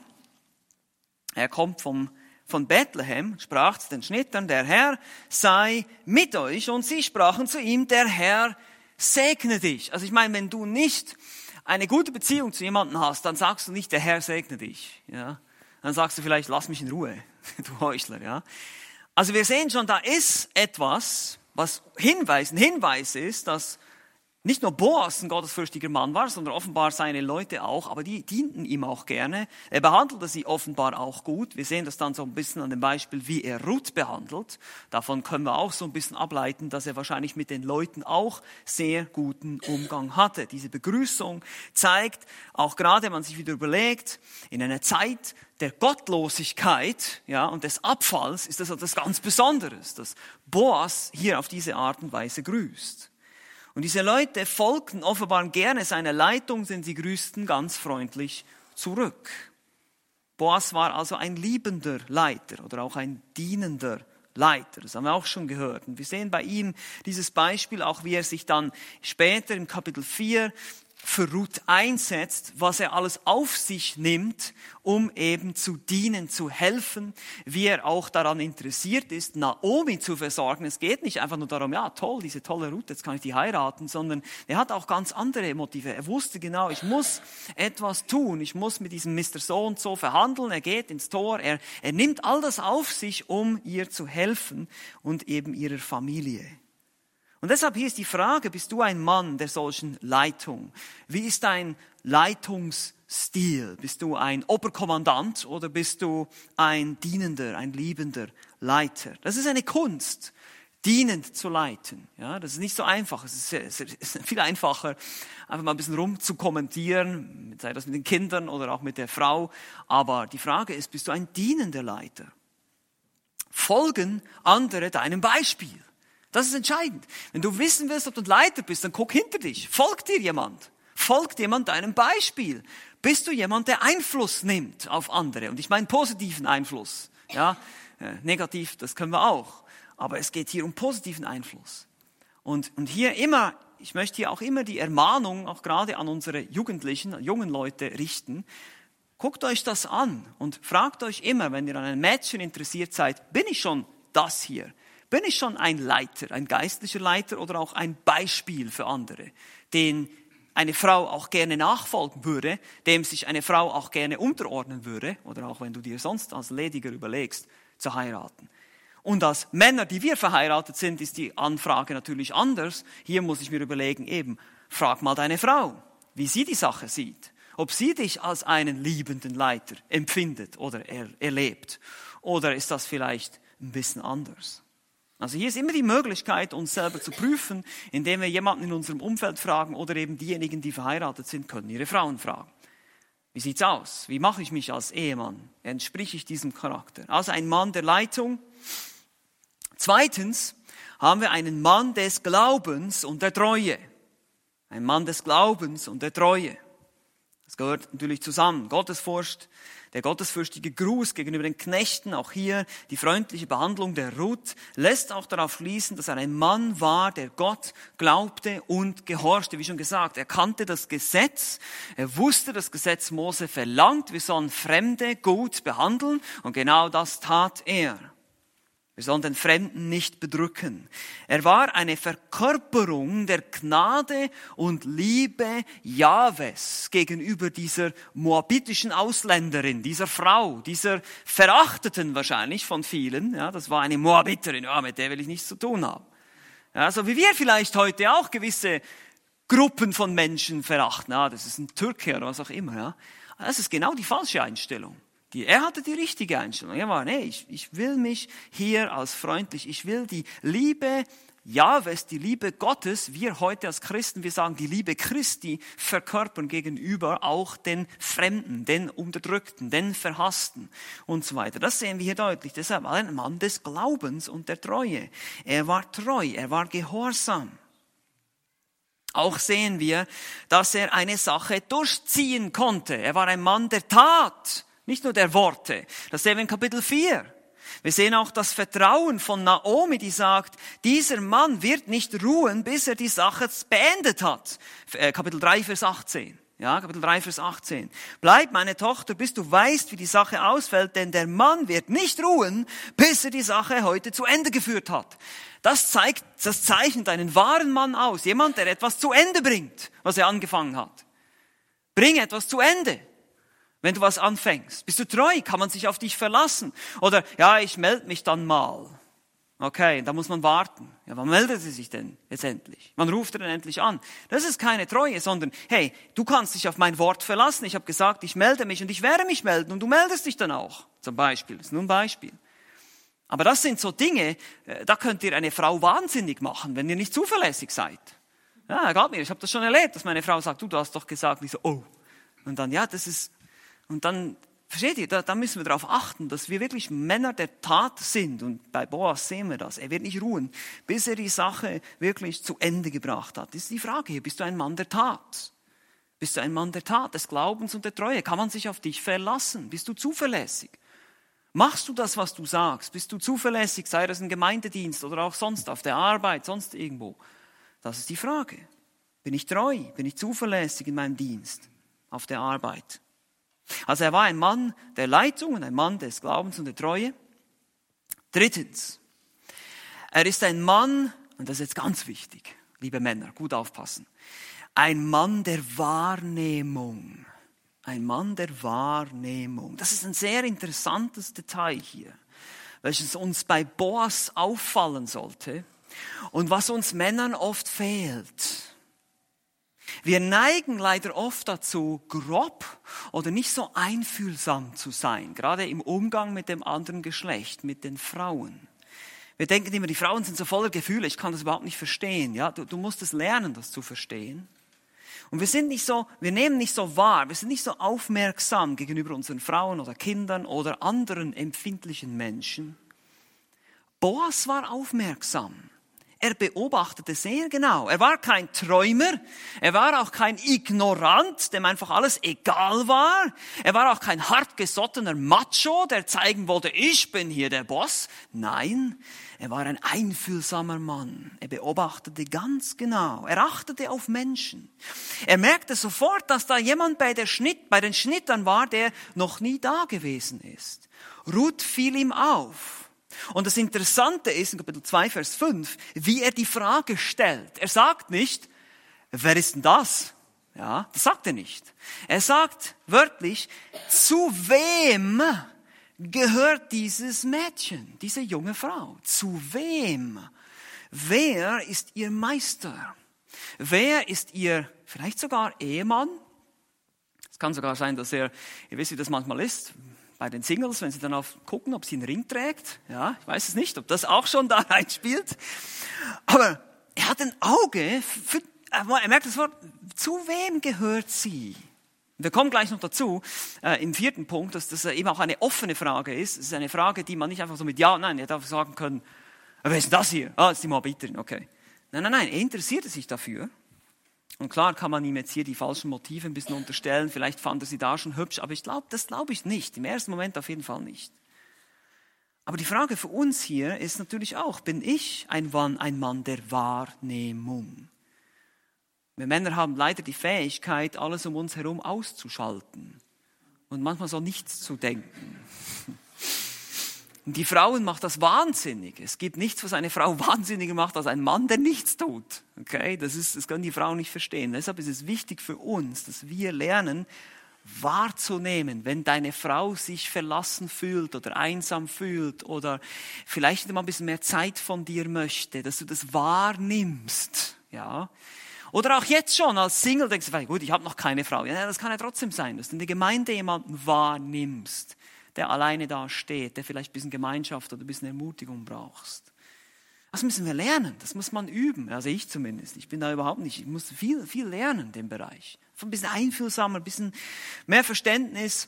Er kommt vom, von Bethlehem, sprach zu den Schnittern, der Herr sei mit euch. Und sie sprachen zu ihm, der Herr segne dich. Also ich meine, wenn du nicht eine gute Beziehung zu jemandem hast, dann sagst du nicht, der Herr segne dich. Ja? Dann sagst du vielleicht, lass mich in Ruhe, du Heuchler. Ja? Also wir sehen schon, da ist etwas, was Hinweis, ein Hinweis ist, dass nicht nur Boas ein gottesfürchtiger Mann war, sondern offenbar seine Leute auch, aber die dienten ihm auch gerne. Er behandelte sie offenbar auch gut. Wir sehen das dann so ein bisschen an dem Beispiel, wie er Ruth behandelt. Davon können wir auch so ein bisschen ableiten, dass er wahrscheinlich mit den Leuten auch sehr guten Umgang hatte. Diese Begrüßung zeigt, auch gerade wenn man sich wieder überlegt, in einer Zeit der Gottlosigkeit ja, und des Abfalls ist das etwas ganz Besonderes, dass Boas hier auf diese Art und Weise grüßt. Und diese Leute folgten offenbar gerne seiner Leitung, denn sie grüßten ganz freundlich zurück. Boas war also ein liebender Leiter oder auch ein dienender Leiter. Das haben wir auch schon gehört. Und wir sehen bei ihm dieses Beispiel, auch wie er sich dann später im Kapitel 4 für Ruth einsetzt, was er alles auf sich nimmt, um eben zu dienen, zu helfen, wie er auch daran interessiert ist, Naomi zu versorgen. Es geht nicht einfach nur darum, ja toll, diese tolle Ruth, jetzt kann ich die heiraten, sondern er hat auch ganz andere Motive. Er wusste genau, ich muss etwas tun, ich muss mit diesem Mr. So und so verhandeln, er geht ins Tor, er, er nimmt all das auf sich, um ihr zu helfen und eben ihrer Familie. Und deshalb hier ist die Frage, bist du ein Mann der solchen Leitung? Wie ist dein Leitungsstil? Bist du ein Oberkommandant oder bist du ein dienender, ein liebender Leiter? Das ist eine Kunst, dienend zu leiten. Ja, das ist nicht so einfach. Es ist, es ist viel einfacher, einfach mal ein bisschen rumzukommentieren, sei das mit den Kindern oder auch mit der Frau. Aber die Frage ist, bist du ein dienender Leiter? Folgen andere deinem Beispiel? Das ist entscheidend. Wenn du wissen willst, ob du ein Leiter bist, dann guck hinter dich. Folgt dir jemand? Folgt jemand deinem Beispiel? Bist du jemand, der Einfluss nimmt auf andere? Und ich meine positiven Einfluss. Ja, äh, negativ, das können wir auch. Aber es geht hier um positiven Einfluss. Und, und hier immer, ich möchte hier auch immer die Ermahnung, auch gerade an unsere Jugendlichen, jungen Leute richten. Guckt euch das an und fragt euch immer, wenn ihr an einem Mädchen interessiert seid, bin ich schon das hier? Bin ich schon ein Leiter, ein geistlicher Leiter oder auch ein Beispiel für andere, den eine Frau auch gerne nachfolgen würde, dem sich eine Frau auch gerne unterordnen würde, oder auch wenn du dir sonst als Lediger überlegst, zu heiraten. Und als Männer, die wir verheiratet sind, ist die Anfrage natürlich anders. Hier muss ich mir überlegen, eben, frag mal deine Frau, wie sie die Sache sieht. Ob sie dich als einen liebenden Leiter empfindet oder er, erlebt. Oder ist das vielleicht ein bisschen anders? Also hier ist immer die Möglichkeit, uns selber zu prüfen, indem wir jemanden in unserem Umfeld fragen oder eben diejenigen, die verheiratet sind, können ihre Frauen fragen. Wie sieht's aus? Wie mache ich mich als Ehemann? Entsprich ich diesem Charakter? Also ein Mann der Leitung. Zweitens haben wir einen Mann des Glaubens und der Treue. Ein Mann des Glaubens und der Treue. Das gehört natürlich zusammen. Gottesfurcht, der gottesfürchtige Gruß gegenüber den Knechten, auch hier die freundliche Behandlung der Ruth, lässt auch darauf schließen, dass er ein Mann war, der Gott glaubte und gehorchte. Wie schon gesagt, er kannte das Gesetz, er wusste, das Gesetz Mose verlangt, wir sollen Fremde gut behandeln und genau das tat er. Wir sollen den Fremden nicht bedrücken. Er war eine Verkörperung der Gnade und Liebe Jahwes gegenüber dieser moabitischen Ausländerin, dieser Frau, dieser Verachteten wahrscheinlich von vielen. Ja, das war eine Moabiterin, ja, mit der will ich nichts zu tun haben. Ja, so wie wir vielleicht heute auch gewisse Gruppen von Menschen verachten. Ja, das ist ein Türke oder was auch immer. Ja. Das ist genau die falsche Einstellung. Die, er hatte die richtige Einstellung. Er war, nee, ich, ich will mich hier als freundlich, ich will die Liebe Jahwes, die Liebe Gottes, wir heute als Christen, wir sagen die Liebe Christi, verkörpern gegenüber auch den Fremden, den Unterdrückten, den Verhassten und so weiter. Das sehen wir hier deutlich. Deshalb war er ein Mann des Glaubens und der Treue. Er war treu, er war gehorsam. Auch sehen wir, dass er eine Sache durchziehen konnte. Er war ein Mann der Tat. Nicht nur der Worte. Das sehen wir in Kapitel 4. Wir sehen auch das Vertrauen von Naomi, die sagt, dieser Mann wird nicht ruhen, bis er die Sache beendet hat. Äh, Kapitel 3, Vers 18. Ja, Kapitel 3, Vers 18. Bleib, meine Tochter, bis du weißt, wie die Sache ausfällt, denn der Mann wird nicht ruhen, bis er die Sache heute zu Ende geführt hat. Das zeigt, das zeichnet einen wahren Mann aus. Jemand, der etwas zu Ende bringt, was er angefangen hat. Bring etwas zu Ende wenn du was anfängst? Bist du treu? Kann man sich auf dich verlassen? Oder, ja, ich melde mich dann mal. Okay, da muss man warten. Ja, wann meldet sie sich denn jetzt endlich? Wann ruft er denn endlich an? Das ist keine Treue, sondern, hey, du kannst dich auf mein Wort verlassen. Ich habe gesagt, ich melde mich und ich werde mich melden und du meldest dich dann auch. Zum Beispiel, das ist nur ein Beispiel. Aber das sind so Dinge, äh, da könnt ihr eine Frau wahnsinnig machen, wenn ihr nicht zuverlässig seid. Ja, egal mir, ich habe das schon erlebt, dass meine Frau sagt, du, du hast doch gesagt, ich so, oh. Und dann, ja, das ist, und dann, versteht ihr, da, da müssen wir darauf achten, dass wir wirklich Männer der Tat sind. Und bei Boas sehen wir das. Er wird nicht ruhen, bis er die Sache wirklich zu Ende gebracht hat. Das ist die Frage hier. Bist du ein Mann der Tat? Bist du ein Mann der Tat, des Glaubens und der Treue? Kann man sich auf dich verlassen? Bist du zuverlässig? Machst du das, was du sagst? Bist du zuverlässig, sei das ein Gemeindedienst oder auch sonst auf der Arbeit, sonst irgendwo? Das ist die Frage. Bin ich treu? Bin ich zuverlässig in meinem Dienst auf der Arbeit? Also er war ein Mann der Leitung und ein Mann des Glaubens und der Treue. Drittens, er ist ein Mann, und das ist jetzt ganz wichtig, liebe Männer, gut aufpassen, ein Mann der Wahrnehmung. Ein Mann der Wahrnehmung. Das ist ein sehr interessantes Detail hier, welches uns bei Boas auffallen sollte und was uns Männern oft fehlt. Wir neigen leider oft dazu, grob oder nicht so einfühlsam zu sein, gerade im Umgang mit dem anderen Geschlecht, mit den Frauen. Wir denken immer, die Frauen sind so voller Gefühle, ich kann das überhaupt nicht verstehen. Ja, du, du musst es lernen, das zu verstehen. Und wir sind nicht so, wir nehmen nicht so wahr, wir sind nicht so aufmerksam gegenüber unseren Frauen oder Kindern oder anderen empfindlichen Menschen. Boas war aufmerksam. Er beobachtete sehr genau. Er war kein Träumer. Er war auch kein Ignorant, dem einfach alles egal war. Er war auch kein hartgesottener Macho, der zeigen wollte, ich bin hier der Boss. Nein, er war ein einfühlsamer Mann. Er beobachtete ganz genau. Er achtete auf Menschen. Er merkte sofort, dass da jemand bei, der Schnitt, bei den Schnittern war, der noch nie da gewesen ist. Ruth fiel ihm auf. Und das Interessante ist in Kapitel 2, Vers 5, wie er die Frage stellt. Er sagt nicht, wer ist denn das? Ja, das sagt er nicht. Er sagt wörtlich, zu wem gehört dieses Mädchen, diese junge Frau? Zu wem? Wer ist ihr Meister? Wer ist ihr vielleicht sogar Ehemann? Es kann sogar sein, dass er, ihr wisst, wie das manchmal ist, bei den Singles, wenn sie dann auf gucken, ob sie einen Ring trägt. Ja, ich weiß es nicht, ob das auch schon da reinspielt. Aber er hat ein Auge für, er merkt das Wort, zu wem gehört sie? Wir kommen gleich noch dazu, äh, im vierten Punkt, dass das eben auch eine offene Frage ist. Es ist eine Frage, die man nicht einfach so mit Ja, Nein, er darf sagen können, wer ist denn das hier? Ah, das ist die Moabiterin, okay. Nein, nein, nein, er interessierte sich dafür. Und klar kann man ihm jetzt hier die falschen Motive ein bisschen unterstellen. Vielleicht fand er sie da schon hübsch, aber ich glaube, das glaube ich nicht. Im ersten Moment auf jeden Fall nicht. Aber die Frage für uns hier ist natürlich auch, bin ich ein Mann, ein Mann der Wahrnehmung? Wir Männer haben leider die Fähigkeit, alles um uns herum auszuschalten und manchmal so nichts zu denken. Und die Frauen macht das wahnsinnig. Es gibt nichts, was eine Frau wahnsinniger macht als ein Mann, der nichts tut. Okay? Das ist, das können die Frauen nicht verstehen. Deshalb ist es wichtig für uns, dass wir lernen, wahrzunehmen, wenn deine Frau sich verlassen fühlt oder einsam fühlt oder vielleicht immer ein bisschen mehr Zeit von dir möchte, dass du das wahrnimmst, ja. Oder auch jetzt schon als Single denkst du, gut, ich habe noch keine Frau. Ja, das kann ja trotzdem sein, dass du in der Gemeinde jemanden wahrnimmst der alleine da steht, der vielleicht ein bisschen Gemeinschaft oder ein bisschen Ermutigung brauchst. Das müssen wir lernen, das muss man üben, also ich zumindest. Ich bin da überhaupt nicht, ich muss viel, viel lernen in dem Bereich. Ein bisschen einfühlsamer, ein bisschen mehr Verständnis,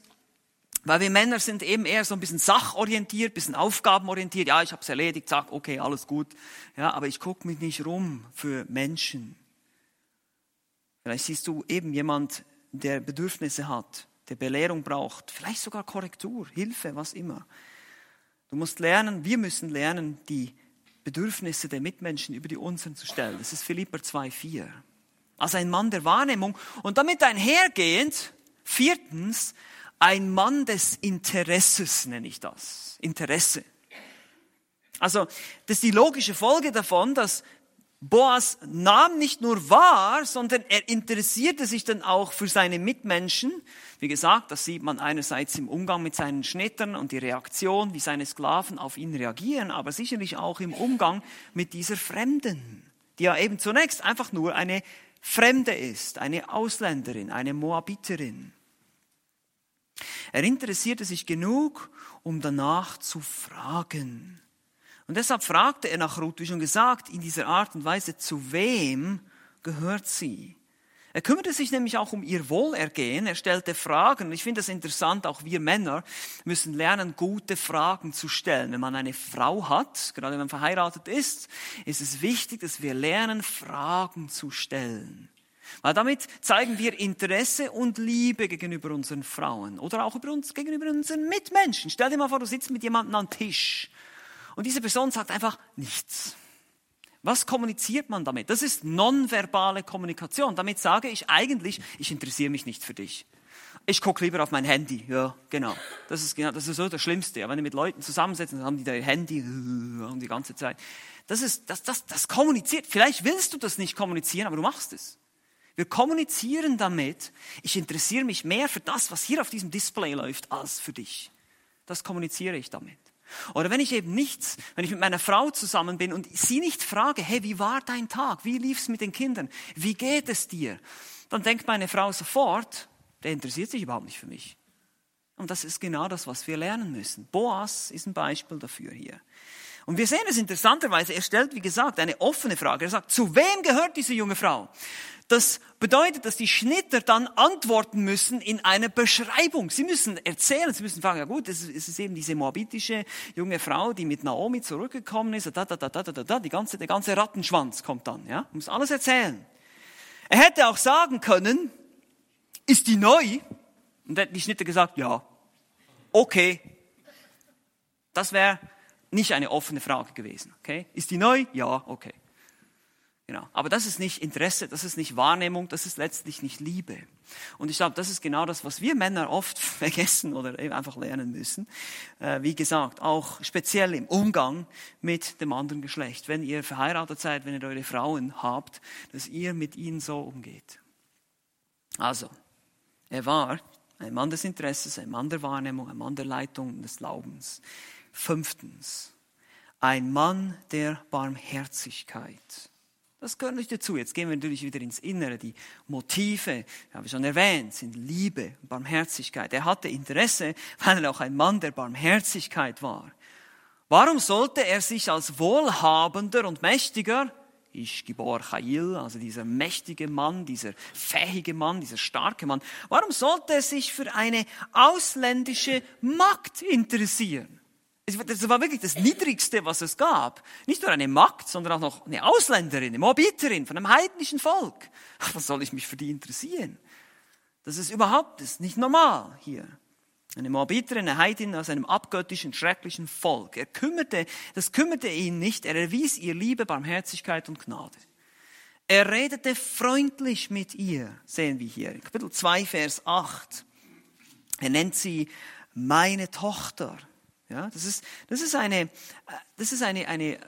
weil wir Männer sind eben eher so ein bisschen sachorientiert, ein bisschen aufgabenorientiert. Ja, ich habe es erledigt, sag, okay, alles gut. Ja, aber ich gucke mich nicht rum für Menschen. Vielleicht siehst du eben jemand, der Bedürfnisse hat, der Belehrung braucht, vielleicht sogar Korrektur, Hilfe, was immer. Du musst lernen, wir müssen lernen, die Bedürfnisse der Mitmenschen über die unseren zu stellen. Das ist Philipper 2,4. Also ein Mann der Wahrnehmung und damit einhergehend, viertens, ein Mann des Interesses nenne ich das. Interesse. Also, das ist die logische Folge davon, dass Boas nahm nicht nur wahr, sondern er interessierte sich dann auch für seine Mitmenschen. Wie gesagt, das sieht man einerseits im Umgang mit seinen Schnittern und die Reaktion, wie seine Sklaven auf ihn reagieren, aber sicherlich auch im Umgang mit dieser Fremden, die ja eben zunächst einfach nur eine Fremde ist, eine Ausländerin, eine Moabiterin. Er interessierte sich genug, um danach zu fragen. Und deshalb fragte er nach Ruth, wie schon gesagt, in dieser Art und Weise, zu wem gehört sie? Er kümmerte sich nämlich auch um ihr Wohlergehen. Er stellte Fragen. Ich finde das interessant. Auch wir Männer müssen lernen, gute Fragen zu stellen. Wenn man eine Frau hat, gerade wenn man verheiratet ist, ist es wichtig, dass wir lernen, Fragen zu stellen. Weil damit zeigen wir Interesse und Liebe gegenüber unseren Frauen oder auch über uns, gegenüber unseren Mitmenschen. Stell dir mal vor, du sitzt mit jemandem am Tisch und diese Person sagt einfach nichts. Was kommuniziert man damit? Das ist nonverbale Kommunikation. Damit sage ich eigentlich, ich interessiere mich nicht für dich. Ich gucke lieber auf mein Handy. Ja, genau. Das ist, genau, das ist so das Schlimmste. Wenn die mit Leuten zusammensetzen, dann haben die ihr Handy die ganze Zeit. Das, ist, das, das, das kommuniziert. Vielleicht willst du das nicht kommunizieren, aber du machst es. Wir kommunizieren damit, ich interessiere mich mehr für das, was hier auf diesem Display läuft, als für dich. Das kommuniziere ich damit. Oder wenn ich eben nichts, wenn ich mit meiner Frau zusammen bin und sie nicht frage, hey, wie war dein Tag? Wie lief es mit den Kindern? Wie geht es dir? Dann denkt meine Frau sofort, der interessiert sich überhaupt nicht für mich. Und das ist genau das, was wir lernen müssen. Boas ist ein Beispiel dafür hier. Und wir sehen es interessanterweise, er stellt, wie gesagt, eine offene Frage. Er sagt, zu wem gehört diese junge Frau? Das bedeutet, dass die Schnitter dann antworten müssen in einer Beschreibung. Sie müssen erzählen, sie müssen fragen, ja gut, es ist eben diese moabitische junge Frau, die mit Naomi zurückgekommen ist, da, da, da, da, da, da, die ganze, der ganze Rattenschwanz kommt dann, ja, muss alles erzählen. Er hätte auch sagen können, ist die neu? Und hätten die Schnitter gesagt, ja. Okay. Das wäre nicht eine offene Frage gewesen. Okay? Ist die neu? Ja, okay. Genau. Aber das ist nicht Interesse, das ist nicht Wahrnehmung, das ist letztlich nicht Liebe. Und ich glaube, das ist genau das, was wir Männer oft vergessen oder eben einfach lernen müssen. Äh, wie gesagt, auch speziell im Umgang mit dem anderen Geschlecht. Wenn ihr verheiratet seid, wenn ihr eure Frauen habt, dass ihr mit ihnen so umgeht. Also, er war ein Mann des Interesses, ein Mann der Wahrnehmung, ein Mann der Leitung des Glaubens. Fünftens, ein Mann der Barmherzigkeit. Das gehört nicht dazu. Jetzt gehen wir natürlich wieder ins Innere. Die Motive, habe ich schon erwähnt, sind Liebe, Barmherzigkeit. Er hatte Interesse, weil er auch ein Mann der Barmherzigkeit war. Warum sollte er sich als wohlhabender und mächtiger, ich Gibor Chail, also dieser mächtige Mann, dieser fähige Mann, dieser starke Mann, warum sollte er sich für eine ausländische Magd interessieren? Das war wirklich das Niedrigste, was es gab. Nicht nur eine Magd, sondern auch noch eine Ausländerin, eine Moabiterin von einem heidnischen Volk. Was soll ich mich für die interessieren? Das ist überhaupt das ist nicht normal hier. Eine Moabiterin, eine Heidin aus einem abgöttischen, schrecklichen Volk. Er kümmerte, das kümmerte ihn nicht. Er erwies ihr Liebe, Barmherzigkeit und Gnade. Er redete freundlich mit ihr, sehen wir hier. Kapitel 2, Vers 8. Er nennt sie meine Tochter. Ja, das ist, das ist, eine, das ist eine, eine,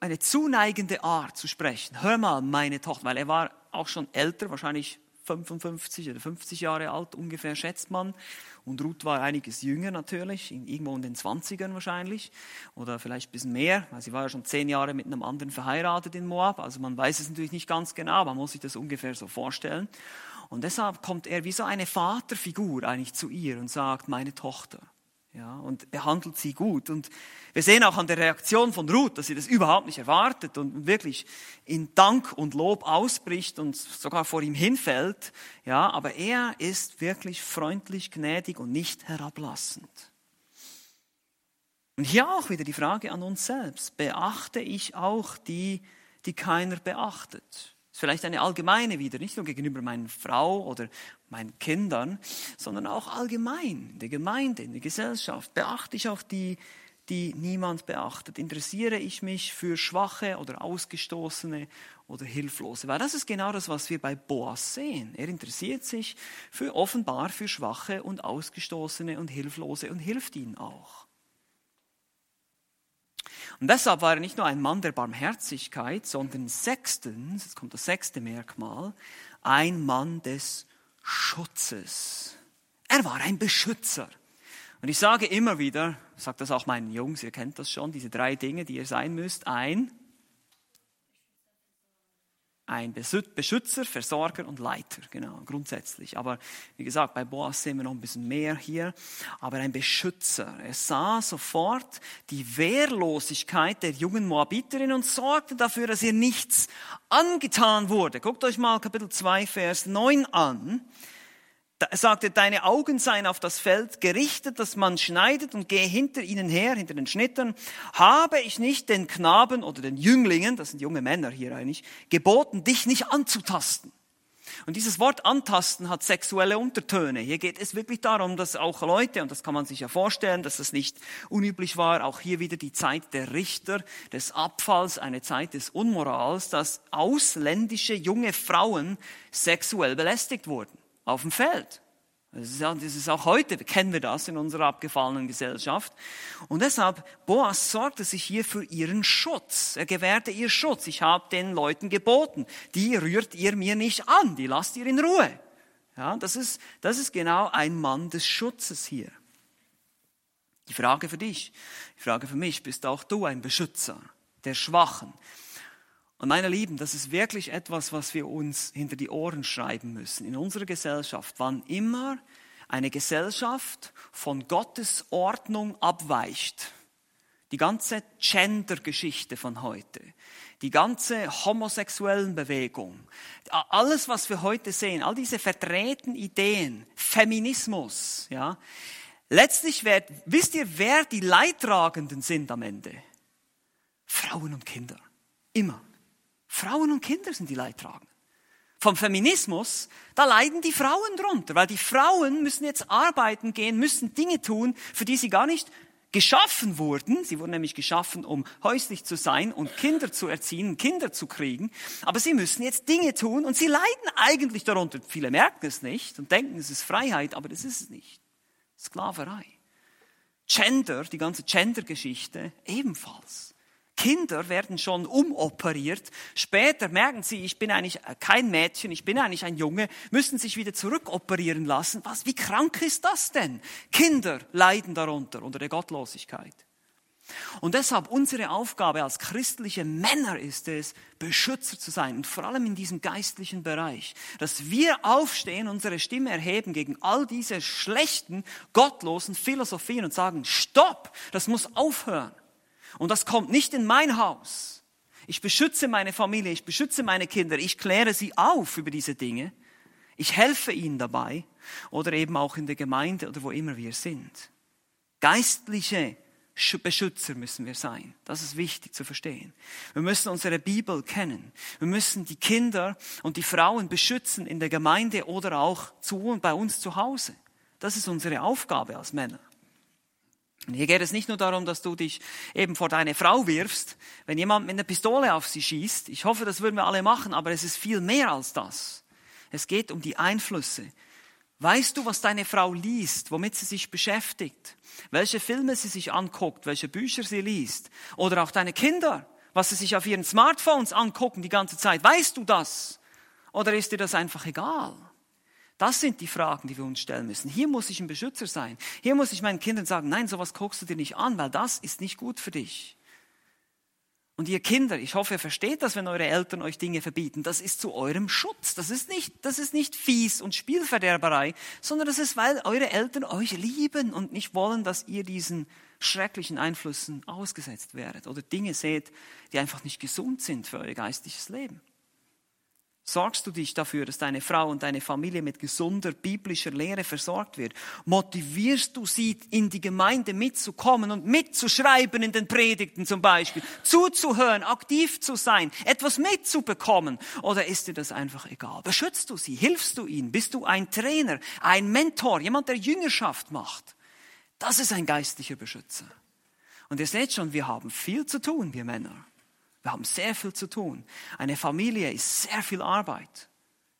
eine zuneigende Art zu sprechen. Hör mal, meine Tochter, weil er war auch schon älter, wahrscheinlich 55 oder 50 Jahre alt ungefähr, schätzt man. Und Ruth war einiges jünger natürlich, irgendwo in den 20ern wahrscheinlich. Oder vielleicht ein bisschen mehr, weil sie war ja schon zehn Jahre mit einem anderen verheiratet in Moab. Also man weiß es natürlich nicht ganz genau, man muss sich das ungefähr so vorstellen. Und deshalb kommt er wie so eine Vaterfigur eigentlich zu ihr und sagt, meine Tochter. Ja, und behandelt sie gut. Und wir sehen auch an der Reaktion von Ruth, dass sie das überhaupt nicht erwartet und wirklich in Dank und Lob ausbricht und sogar vor ihm hinfällt. Ja, aber er ist wirklich freundlich, gnädig und nicht herablassend. Und hier auch wieder die Frage an uns selbst. Beachte ich auch die, die keiner beachtet? Ist vielleicht eine allgemeine wieder, nicht nur gegenüber meiner Frau oder meinen Kindern, sondern auch allgemein in der Gemeinde, in der Gesellschaft. Beachte ich auch die, die niemand beachtet? Interessiere ich mich für Schwache oder Ausgestoßene oder Hilflose? Weil das ist genau das, was wir bei Boas sehen. Er interessiert sich für offenbar für Schwache und Ausgestoßene und Hilflose und hilft ihnen auch. Und deshalb war er nicht nur ein Mann der Barmherzigkeit, sondern sechstens, jetzt kommt das sechste Merkmal, ein Mann des Schutzes. Er war ein Beschützer. Und ich sage immer wieder, ich sage das auch meinen Jungs, ihr kennt das schon, diese drei Dinge, die ihr sein müsst. Ein ein Beschützer, Versorger und Leiter, genau, grundsätzlich. Aber wie gesagt, bei Boas sehen wir noch ein bisschen mehr hier. Aber ein Beschützer. Er sah sofort die Wehrlosigkeit der jungen Moabiterin und sorgte dafür, dass ihr nichts angetan wurde. Guckt euch mal Kapitel 2, Vers 9 an. Er sagte, deine Augen seien auf das Feld gerichtet, dass man schneidet und gehe hinter ihnen her, hinter den Schnittern. Habe ich nicht den Knaben oder den Jünglingen, das sind junge Männer hier eigentlich, geboten, dich nicht anzutasten? Und dieses Wort antasten hat sexuelle Untertöne. Hier geht es wirklich darum, dass auch Leute, und das kann man sich ja vorstellen, dass es nicht unüblich war, auch hier wieder die Zeit der Richter, des Abfalls, eine Zeit des Unmorals, dass ausländische junge Frauen sexuell belästigt wurden. Auf dem Feld. Das ist, ja, das ist auch heute, kennen wir das in unserer abgefallenen Gesellschaft. Und deshalb, Boas sorgte sich hier für ihren Schutz. Er gewährte ihr Schutz. Ich habe den Leuten geboten, die rührt ihr mir nicht an, die lasst ihr in Ruhe. Ja, das ist, das ist genau ein Mann des Schutzes hier. Die Frage für dich, die Frage für mich, bist auch du ein Beschützer der Schwachen, und meine Lieben, das ist wirklich etwas, was wir uns hinter die Ohren schreiben müssen. In unserer Gesellschaft, wann immer eine Gesellschaft von Gottes Ordnung abweicht, die ganze Gender-Geschichte von heute, die ganze homosexuellen Bewegung, alles, was wir heute sehen, all diese verdrehten Ideen, Feminismus, ja, letztlich wird, wisst ihr, wer die Leidtragenden sind am Ende? Frauen und Kinder. Immer. Frauen und Kinder sind die Leidtragenden. Vom Feminismus, da leiden die Frauen drunter, weil die Frauen müssen jetzt arbeiten gehen, müssen Dinge tun, für die sie gar nicht geschaffen wurden. Sie wurden nämlich geschaffen, um häuslich zu sein und Kinder zu erziehen, Kinder zu kriegen. Aber sie müssen jetzt Dinge tun und sie leiden eigentlich darunter. Viele merken es nicht und denken, es ist Freiheit, aber das ist es nicht. Sklaverei. Gender, die ganze Gender-Geschichte ebenfalls. Kinder werden schon umoperiert. Später merken sie, ich bin eigentlich kein Mädchen, ich bin eigentlich ein Junge, müssen sich wieder zurückoperieren lassen. Was, wie krank ist das denn? Kinder leiden darunter, unter der Gottlosigkeit. Und deshalb unsere Aufgabe als christliche Männer ist es, Beschützer zu sein und vor allem in diesem geistlichen Bereich, dass wir aufstehen, unsere Stimme erheben gegen all diese schlechten, gottlosen Philosophien und sagen, stopp, das muss aufhören. Und das kommt nicht in mein Haus. Ich beschütze meine Familie, ich beschütze meine Kinder, ich kläre sie auf über diese Dinge. Ich helfe ihnen dabei oder eben auch in der Gemeinde oder wo immer wir sind. Geistliche Beschützer müssen wir sein. Das ist wichtig zu verstehen. Wir müssen unsere Bibel kennen. Wir müssen die Kinder und die Frauen beschützen in der Gemeinde oder auch zu und bei uns zu Hause. Das ist unsere Aufgabe als Männer. Und hier geht es nicht nur darum, dass du dich eben vor deine Frau wirfst, wenn jemand mit einer Pistole auf sie schießt. Ich hoffe, das würden wir alle machen, aber es ist viel mehr als das. Es geht um die Einflüsse. Weißt du, was deine Frau liest, womit sie sich beschäftigt, welche Filme sie sich anguckt, welche Bücher sie liest? Oder auch deine Kinder, was sie sich auf ihren Smartphones angucken die ganze Zeit. Weißt du das? Oder ist dir das einfach egal? Das sind die Fragen, die wir uns stellen müssen. Hier muss ich ein Beschützer sein. Hier muss ich meinen Kindern sagen, nein, sowas guckst du dir nicht an, weil das ist nicht gut für dich. Und ihr Kinder, ich hoffe, ihr versteht das, wenn eure Eltern euch Dinge verbieten. Das ist zu eurem Schutz. Das ist nicht, das ist nicht fies und Spielverderberei, sondern das ist, weil eure Eltern euch lieben und nicht wollen, dass ihr diesen schrecklichen Einflüssen ausgesetzt werdet oder Dinge seht, die einfach nicht gesund sind für euer geistliches Leben. Sorgst du dich dafür, dass deine Frau und deine Familie mit gesunder biblischer Lehre versorgt wird? Motivierst du sie, in die Gemeinde mitzukommen und mitzuschreiben in den Predigten zum Beispiel, zuzuhören, aktiv zu sein, etwas mitzubekommen? Oder ist dir das einfach egal? Beschützt du sie? Hilfst du ihnen? Bist du ein Trainer, ein Mentor, jemand, der Jüngerschaft macht? Das ist ein geistlicher Beschützer. Und ihr seht schon, wir haben viel zu tun, wir Männer. Wir haben sehr viel zu tun. Eine Familie ist sehr viel Arbeit.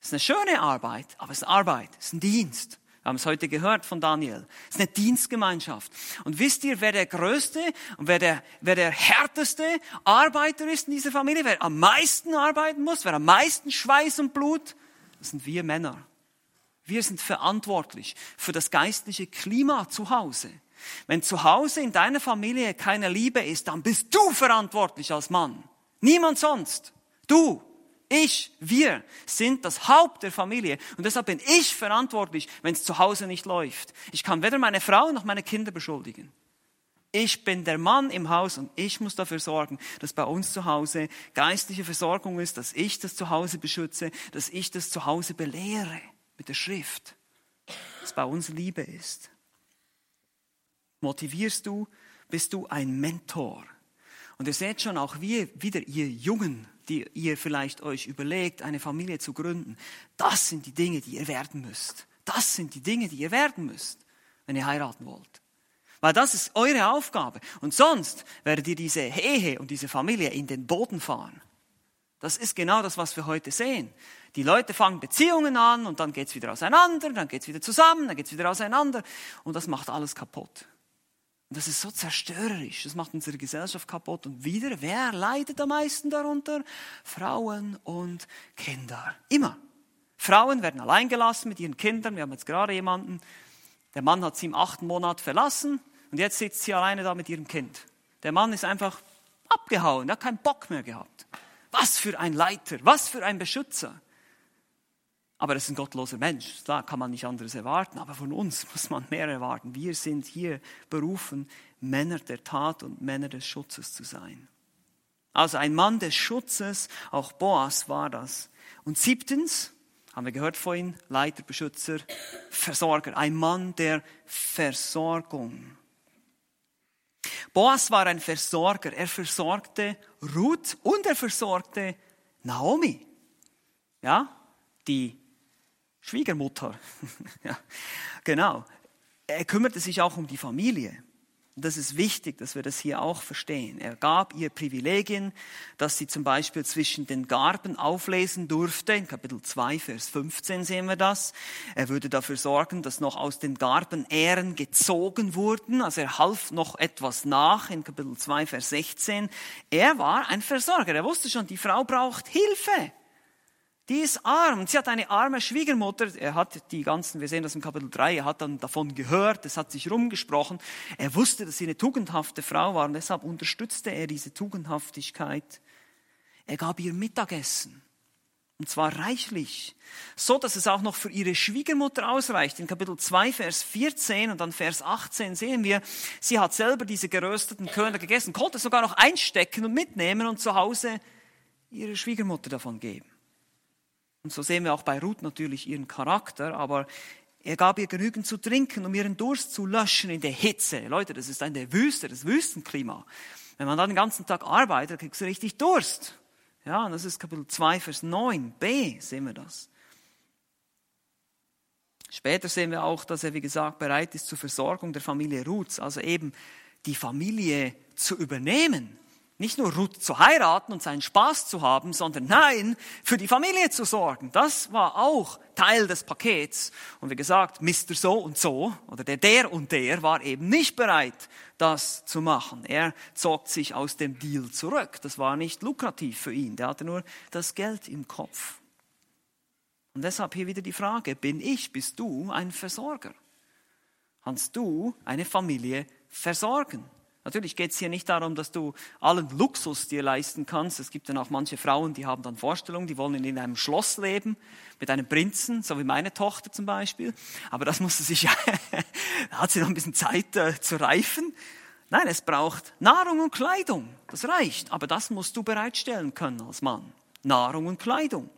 Es ist eine schöne Arbeit, aber es ist Arbeit, es ist ein Dienst. Wir haben es heute gehört von Daniel. Es ist eine Dienstgemeinschaft. Und wisst ihr, wer der größte und wer der, wer der härteste Arbeiter ist in dieser Familie? Wer am meisten arbeiten muss? Wer am meisten Schweiß und Blut? Das sind wir Männer. Wir sind verantwortlich für das geistliche Klima zu Hause. Wenn zu Hause in deiner Familie keine Liebe ist, dann bist du verantwortlich als Mann. Niemand sonst. Du, ich, wir sind das Haupt der Familie. Und deshalb bin ich verantwortlich, wenn es zu Hause nicht läuft. Ich kann weder meine Frau noch meine Kinder beschuldigen. Ich bin der Mann im Haus und ich muss dafür sorgen, dass bei uns zu Hause geistliche Versorgung ist, dass ich das zu Hause beschütze, dass ich das zu Hause belehre mit der Schrift, dass bei uns Liebe ist. Motivierst du, bist du ein Mentor. Und ihr seht schon, auch wir, wieder ihr Jungen, die ihr vielleicht euch überlegt, eine Familie zu gründen, das sind die Dinge, die ihr werden müsst. Das sind die Dinge, die ihr werden müsst, wenn ihr heiraten wollt. Weil das ist eure Aufgabe. Und sonst werdet ihr diese Ehe und diese Familie in den Boden fahren. Das ist genau das, was wir heute sehen. Die Leute fangen Beziehungen an und dann geht's wieder auseinander, dann geht's wieder zusammen, dann geht's wieder auseinander und das macht alles kaputt. Und das ist so zerstörerisch, das macht unsere Gesellschaft kaputt. Und wieder, wer leidet am meisten darunter? Frauen und Kinder. Immer. Frauen werden allein gelassen mit ihren Kindern. Wir haben jetzt gerade jemanden, der Mann hat sie im achten Monat verlassen und jetzt sitzt sie alleine da mit ihrem Kind. Der Mann ist einfach abgehauen, er hat keinen Bock mehr gehabt. Was für ein Leiter, was für ein Beschützer. Aber das ist ein gottloser Mensch, da kann man nicht anderes erwarten. Aber von uns muss man mehr erwarten. Wir sind hier berufen, Männer der Tat und Männer des Schutzes zu sein. Also ein Mann des Schutzes, auch Boas war das. Und siebtens, haben wir gehört vorhin, Leiter, Beschützer, Versorger, ein Mann der Versorgung. Boas war ein Versorger. Er versorgte Ruth und er versorgte Naomi. Ja, die Schwiegermutter. ja, genau. Er kümmerte sich auch um die Familie. Und das ist wichtig, dass wir das hier auch verstehen. Er gab ihr Privilegien, dass sie zum Beispiel zwischen den Garben auflesen durfte. In Kapitel 2, Vers 15 sehen wir das. Er würde dafür sorgen, dass noch aus den Garben Ähren gezogen wurden. Also er half noch etwas nach in Kapitel 2, Vers 16. Er war ein Versorger. Er wusste schon, die Frau braucht Hilfe. Die ist arm. Sie hat eine arme Schwiegermutter. Er hat die ganzen, wir sehen das im Kapitel 3, er hat dann davon gehört, es hat sich rumgesprochen. Er wusste, dass sie eine tugendhafte Frau war und deshalb unterstützte er diese Tugendhaftigkeit. Er gab ihr Mittagessen. Und zwar reichlich. So, dass es auch noch für ihre Schwiegermutter ausreicht. In Kapitel 2, Vers 14 und dann Vers 18 sehen wir, sie hat selber diese gerösteten Körner gegessen, konnte sogar noch einstecken und mitnehmen und zu Hause ihre Schwiegermutter davon geben. Und so sehen wir auch bei Ruth natürlich ihren Charakter, aber er gab ihr genügend zu trinken, um ihren Durst zu löschen in der Hitze. Leute, das ist eine Wüste, das Wüstenklima. Wenn man dann den ganzen Tag arbeitet, kriegst du richtig Durst. Ja, und das ist Kapitel 2, Vers 9. B sehen wir das. Später sehen wir auch, dass er, wie gesagt, bereit ist zur Versorgung der Familie Ruths, also eben die Familie zu übernehmen nicht nur Ruth zu heiraten und seinen Spaß zu haben, sondern nein, für die Familie zu sorgen. Das war auch Teil des Pakets. Und wie gesagt, Mr. So und so oder der der und der war eben nicht bereit, das zu machen. Er zog sich aus dem Deal zurück. Das war nicht lukrativ für ihn. Der hatte nur das Geld im Kopf. Und deshalb hier wieder die Frage, bin ich, bist du ein Versorger? Kannst du eine Familie versorgen? Natürlich geht es hier nicht darum, dass du allen Luxus dir leisten kannst. Es gibt dann auch manche Frauen, die haben dann Vorstellungen, die wollen in einem Schloss leben, mit einem Prinzen, so wie meine Tochter zum Beispiel. Aber das musste sich, da hat sie noch ein bisschen Zeit äh, zu reifen. Nein, es braucht Nahrung und Kleidung. Das reicht. Aber das musst du bereitstellen können als Mann. Nahrung und Kleidung.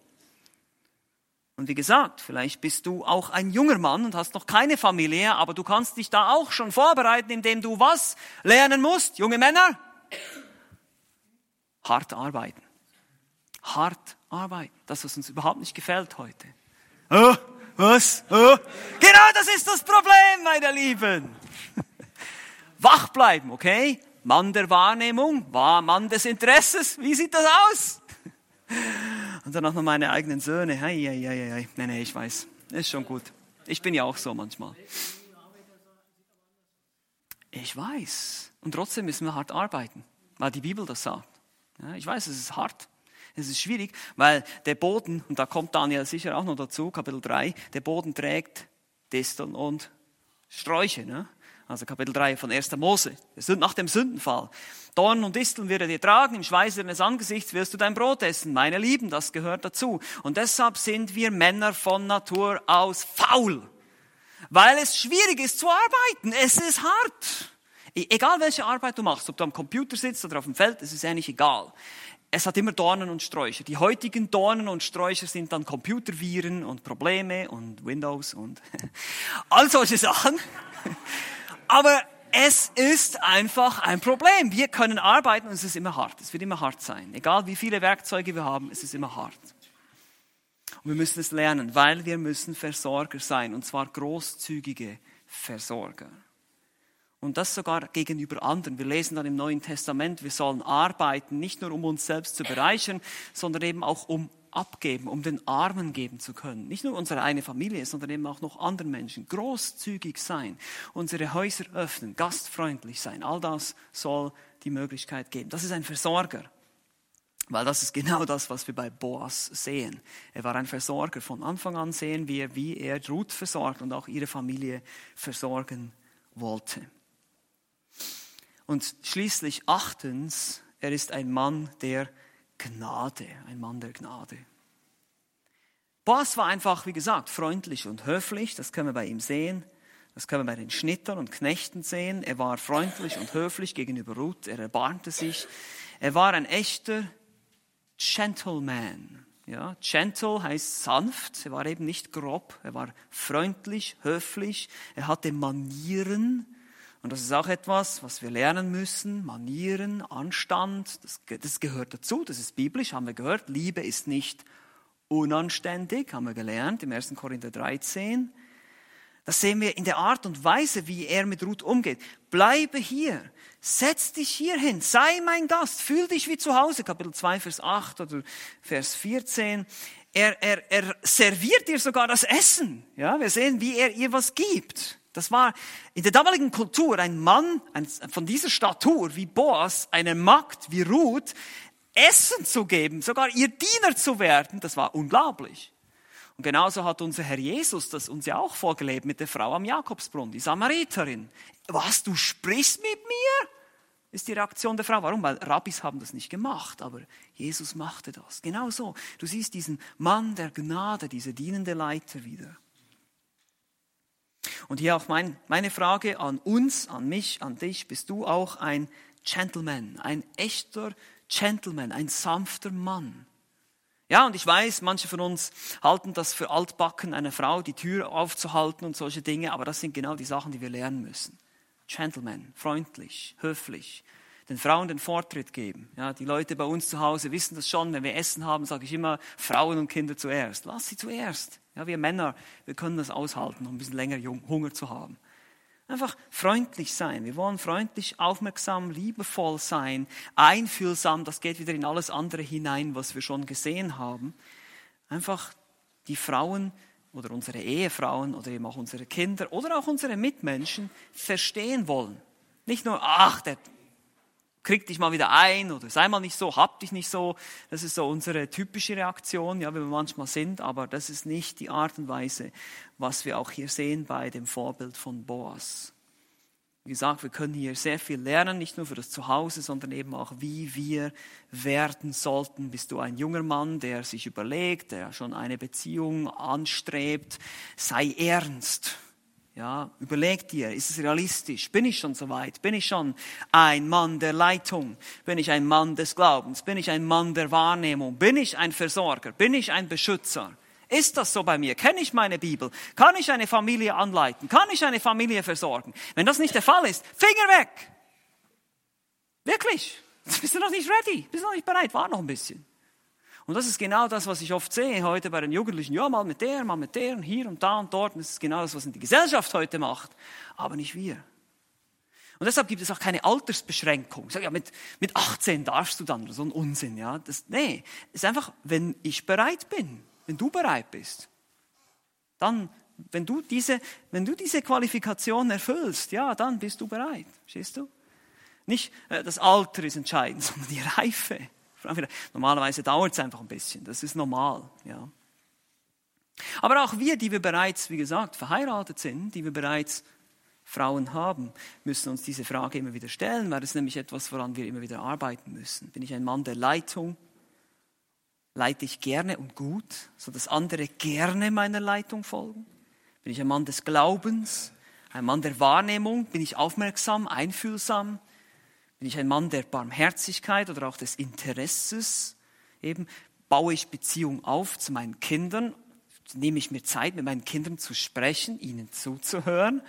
Und wie gesagt, vielleicht bist du auch ein junger Mann und hast noch keine Familie, aber du kannst dich da auch schon vorbereiten, indem du was lernen musst, junge Männer? Hart arbeiten. Hart arbeiten. Das, was uns überhaupt nicht gefällt heute. Oh, was? Oh. Genau das ist das Problem, meine Lieben. Wach bleiben, okay? Mann der Wahrnehmung, Mann des Interesses. Wie sieht das aus? Und dann auch noch meine eigenen Söhne. Hei, hei, hei, hei. Nee, nee, ich weiß. Ist schon gut. Ich bin ja auch so manchmal. Ich weiß. Und trotzdem müssen wir hart arbeiten, weil die Bibel das sagt. Ja, ich weiß, es ist hart. Es ist schwierig, weil der Boden, und da kommt Daniel sicher auch noch dazu, Kapitel 3, der Boden trägt Disteln und Sträuche. Ne? Also Kapitel 3 von 1. Mose, nach dem Sündenfall. Dornen und Disteln wird er dir tragen, im Schweiße deines Angesichts wirst du dein Brot essen. Meine Lieben, das gehört dazu. Und deshalb sind wir Männer von Natur aus faul. Weil es schwierig ist zu arbeiten. Es ist hart. E-, egal welche Arbeit du machst, ob du am Computer sitzt oder auf dem Feld, es ist eigentlich egal. Es hat immer Dornen und Sträucher. Die heutigen Dornen und Sträucher sind dann Computerviren und Probleme und Windows und all solche Sachen. Aber Es ist einfach ein Problem. Wir können arbeiten und es ist immer hart. Es wird immer hart sein. Egal wie viele Werkzeuge wir haben, es ist immer hart. Und wir müssen es lernen, weil wir müssen Versorger sein, und zwar großzügige Versorger. Und das sogar gegenüber anderen. Wir lesen dann im Neuen Testament, wir sollen arbeiten, nicht nur um uns selbst zu bereichern, sondern eben auch um abgeben, um den Armen geben zu können. Nicht nur unsere eine Familie, sondern eben auch noch anderen Menschen. Großzügig sein, unsere Häuser öffnen, gastfreundlich sein. All das soll die Möglichkeit geben. Das ist ein Versorger. Weil das ist genau das, was wir bei Boas sehen. Er war ein Versorger. Von Anfang an sehen wir, wie er Ruth versorgt und auch ihre Familie versorgen wollte. Und schließlich achtens, er ist ein Mann der Gnade, ein Mann der Gnade. Boas war einfach, wie gesagt, freundlich und höflich, das können wir bei ihm sehen. Das können wir bei den Schnittern und Knechten sehen. Er war freundlich und höflich gegenüber Ruth, er erbarmte sich. Er war ein echter Gentleman. Ja, gentle heißt sanft, er war eben nicht grob, er war freundlich, höflich, er hatte Manieren, und das ist auch etwas, was wir lernen müssen. Manieren, Anstand, das, das gehört dazu, das ist biblisch, haben wir gehört. Liebe ist nicht unanständig, haben wir gelernt im 1. Korinther 13. Das sehen wir in der Art und Weise, wie er mit Ruth umgeht. Bleibe hier, setz dich hier hin, sei mein Gast, fühl dich wie zu Hause. Kapitel 2, Vers 8 oder Vers 14. Er, er, er serviert dir sogar das Essen. Ja, wir sehen, wie er ihr was gibt. Das war in der damaligen Kultur ein Mann von dieser Statur wie Boas, eine Magd wie Ruth, Essen zu geben, sogar ihr Diener zu werden, das war unglaublich. Und genauso hat unser Herr Jesus das uns ja auch vorgelebt mit der Frau am Jakobsbrunnen, die Samariterin. Was, du sprichst mit mir? Ist die Reaktion der Frau. Warum? Weil Rabbis haben das nicht gemacht, aber Jesus machte das. Genauso. Du siehst diesen Mann der Gnade, diese dienende Leiter wieder. Und hier auch mein, meine Frage an uns, an mich, an dich. Bist du auch ein Gentleman, ein echter Gentleman, ein sanfter Mann? Ja, und ich weiß, manche von uns halten das für altbacken, einer Frau die Tür aufzuhalten und solche Dinge, aber das sind genau die Sachen, die wir lernen müssen. Gentleman, freundlich, höflich, den Frauen den Vortritt geben. Ja, die Leute bei uns zu Hause wissen das schon, wenn wir Essen haben, sage ich immer, Frauen und Kinder zuerst. Lass sie zuerst. Ja, wir Männer, wir können das aushalten, um ein bisschen länger Hunger zu haben. Einfach freundlich sein. Wir wollen freundlich, aufmerksam, liebevoll sein, einfühlsam. Das geht wieder in alles andere hinein, was wir schon gesehen haben. Einfach die Frauen oder unsere Ehefrauen oder eben auch unsere Kinder oder auch unsere Mitmenschen verstehen wollen. Nicht nur, ach, der krieg dich mal wieder ein oder sei mal nicht so, hab dich nicht so. Das ist so unsere typische Reaktion, ja, wie wir manchmal sind, aber das ist nicht die Art und Weise, was wir auch hier sehen bei dem Vorbild von Boas. Wie gesagt, wir können hier sehr viel lernen, nicht nur für das Zuhause, sondern eben auch, wie wir werden sollten. Bist du ein junger Mann, der sich überlegt, der schon eine Beziehung anstrebt? Sei ernst. Ja, überleg dir, ist es realistisch? Bin ich schon so weit? Bin ich schon ein Mann der Leitung? Bin ich ein Mann des Glaubens? Bin ich ein Mann der Wahrnehmung? Bin ich ein Versorger? Bin ich ein Beschützer? Ist das so bei mir? Kenne ich meine Bibel? Kann ich eine Familie anleiten? Kann ich eine Familie versorgen? Wenn das nicht der Fall ist, Finger weg! Wirklich? Bist du noch nicht ready? Bist du noch nicht bereit? War noch ein bisschen. Und das ist genau das, was ich oft sehe heute bei den Jugendlichen. Ja, mal mit der, mal mit der, und hier und da und dort. Und das ist genau das, was die Gesellschaft heute macht. Aber nicht wir. Und deshalb gibt es auch keine Altersbeschränkung. Sage, ja, mit, mit 18 darfst du dann, so ein Unsinn, ja. Das, nee, es ist einfach, wenn ich bereit bin, wenn du bereit bist, dann, wenn du diese, wenn du diese Qualifikation erfüllst, ja, dann bist du bereit. Verstehst du? Nicht äh, das Alter ist entscheidend, sondern die Reife. Normalerweise dauert es einfach ein bisschen, das ist normal. Ja. Aber auch wir, die wir bereits, wie gesagt, verheiratet sind, die wir bereits Frauen haben, müssen uns diese Frage immer wieder stellen, weil ist nämlich etwas, woran wir immer wieder arbeiten müssen. Bin ich ein Mann der Leitung? Leite ich gerne und gut, sodass andere gerne meiner Leitung folgen? Bin ich ein Mann des Glaubens? Ein Mann der Wahrnehmung? Bin ich aufmerksam, einfühlsam? Bin ich ein Mann der Barmherzigkeit oder auch des Interesses? Eben baue ich Beziehung auf zu meinen Kindern? Nehme ich mir Zeit, mit meinen Kindern zu sprechen, ihnen zuzuhören?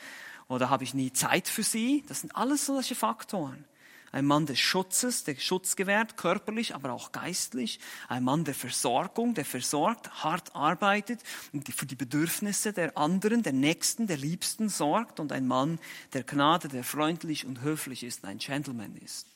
Oder habe ich nie Zeit für sie? Das sind alles solche Faktoren. Ein Mann des Schutzes, der Schutz gewährt, körperlich, aber auch geistlich. Ein Mann der Versorgung, der versorgt, hart arbeitet und für die Bedürfnisse der anderen, der Nächsten, der Liebsten sorgt. Und ein Mann der Gnade, der freundlich und höflich ist, ein Gentleman ist.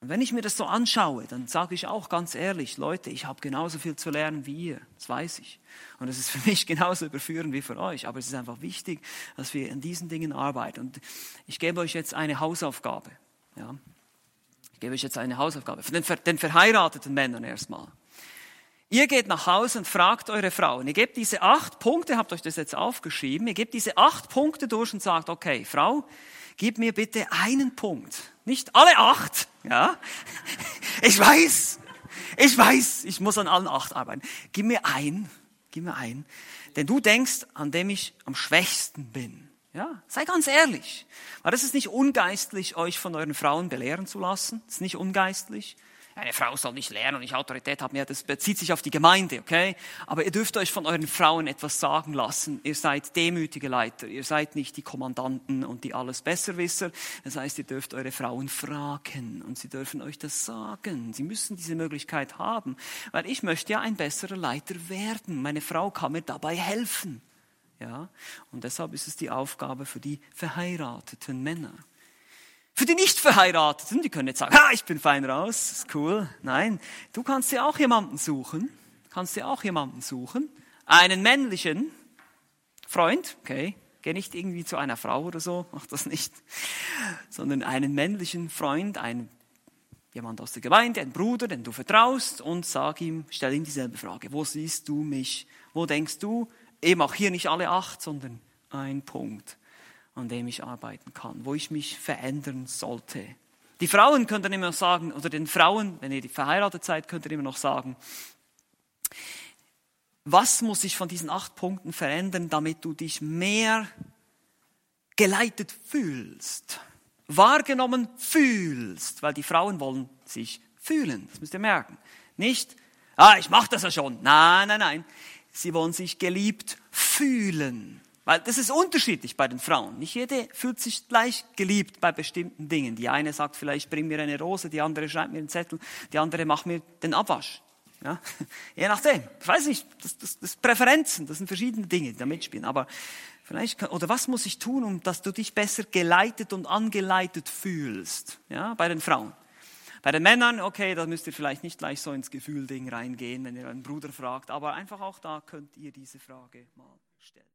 Und wenn ich mir das so anschaue, dann sage ich auch ganz ehrlich, Leute, ich habe genauso viel zu lernen wie ihr. Das weiß ich. Und es ist für mich genauso überführend wie für euch. Aber es ist einfach wichtig, dass wir an diesen Dingen arbeiten. Und ich gebe euch jetzt eine Hausaufgabe. Ja. Ich gebe euch jetzt eine Hausaufgabe. Den, den verheirateten Männern erstmal. Ihr geht nach Hause und fragt eure Frau. Und ihr gebt diese acht Punkte, habt euch das jetzt aufgeschrieben, ihr gebt diese acht Punkte durch und sagt, okay, Frau, gib mir bitte einen Punkt. Nicht alle acht, ja. Ich weiß, ich weiß, ich muss an allen acht arbeiten. Gib mir ein, gib mir ein, denn du denkst, an dem ich am schwächsten bin. Ja, sei ganz ehrlich. Weil es ist nicht ungeistlich, euch von euren Frauen belehren zu lassen. Es ist nicht ungeistlich. Eine Frau soll nicht lernen und nicht Autorität haben. Ja, das bezieht sich auf die Gemeinde, okay? Aber ihr dürft euch von euren Frauen etwas sagen lassen. Ihr seid demütige Leiter. Ihr seid nicht die Kommandanten und die alles Besserwisser. Das heißt, ihr dürft eure Frauen fragen und sie dürfen euch das sagen. Sie müssen diese Möglichkeit haben, weil ich möchte ja ein besserer Leiter werden. Meine Frau kann mir dabei helfen. Ja? Und deshalb ist es die Aufgabe für die verheirateten Männer. Für die nicht verheirateten, die können jetzt sagen, ha, ich bin fein raus, ist cool. Nein, du kannst dir auch jemanden suchen, kannst dir auch jemanden suchen, einen männlichen Freund, okay, geh nicht irgendwie zu einer Frau oder so, mach das nicht, sondern einen männlichen Freund, einen jemand aus der Gemeinde, einen Bruder, den du vertraust und sag ihm, stell ihm dieselbe Frage. Wo siehst du mich? Wo denkst du, eben auch hier nicht alle acht, sondern ein Punkt, an dem ich arbeiten kann, wo ich mich verändern sollte. Die Frauen können dann immer noch sagen, oder den Frauen, wenn ihr verheiratet seid, könnt ihr immer noch sagen, was muss ich von diesen acht Punkten verändern, damit du dich mehr geleitet fühlst, wahrgenommen fühlst, weil die Frauen wollen sich fühlen, das müsst ihr merken. Nicht, ah, ich mache das ja schon. Nein, nein, nein. Sie wollen sich geliebt fühlen. Weil das ist unterschiedlich bei den Frauen. Nicht jede fühlt sich gleich geliebt bei bestimmten Dingen. Die eine sagt vielleicht, bring mir eine Rose, die andere schreibt mir einen Zettel, die andere macht mir den Abwasch. Ja? Je nachdem. Ich weiß nicht, das, das, das Präferenzen, das sind verschiedene Dinge, die da mitspielen. Aber vielleicht, oder was muss ich tun, um dass du dich besser geleitet und angeleitet fühlst? Ja, bei den Frauen. Bei den Männern, okay, da müsst ihr vielleicht nicht gleich so ins Gefühlding reingehen, wenn ihr einen Bruder fragt, aber einfach auch da könnt ihr diese Frage mal stellen.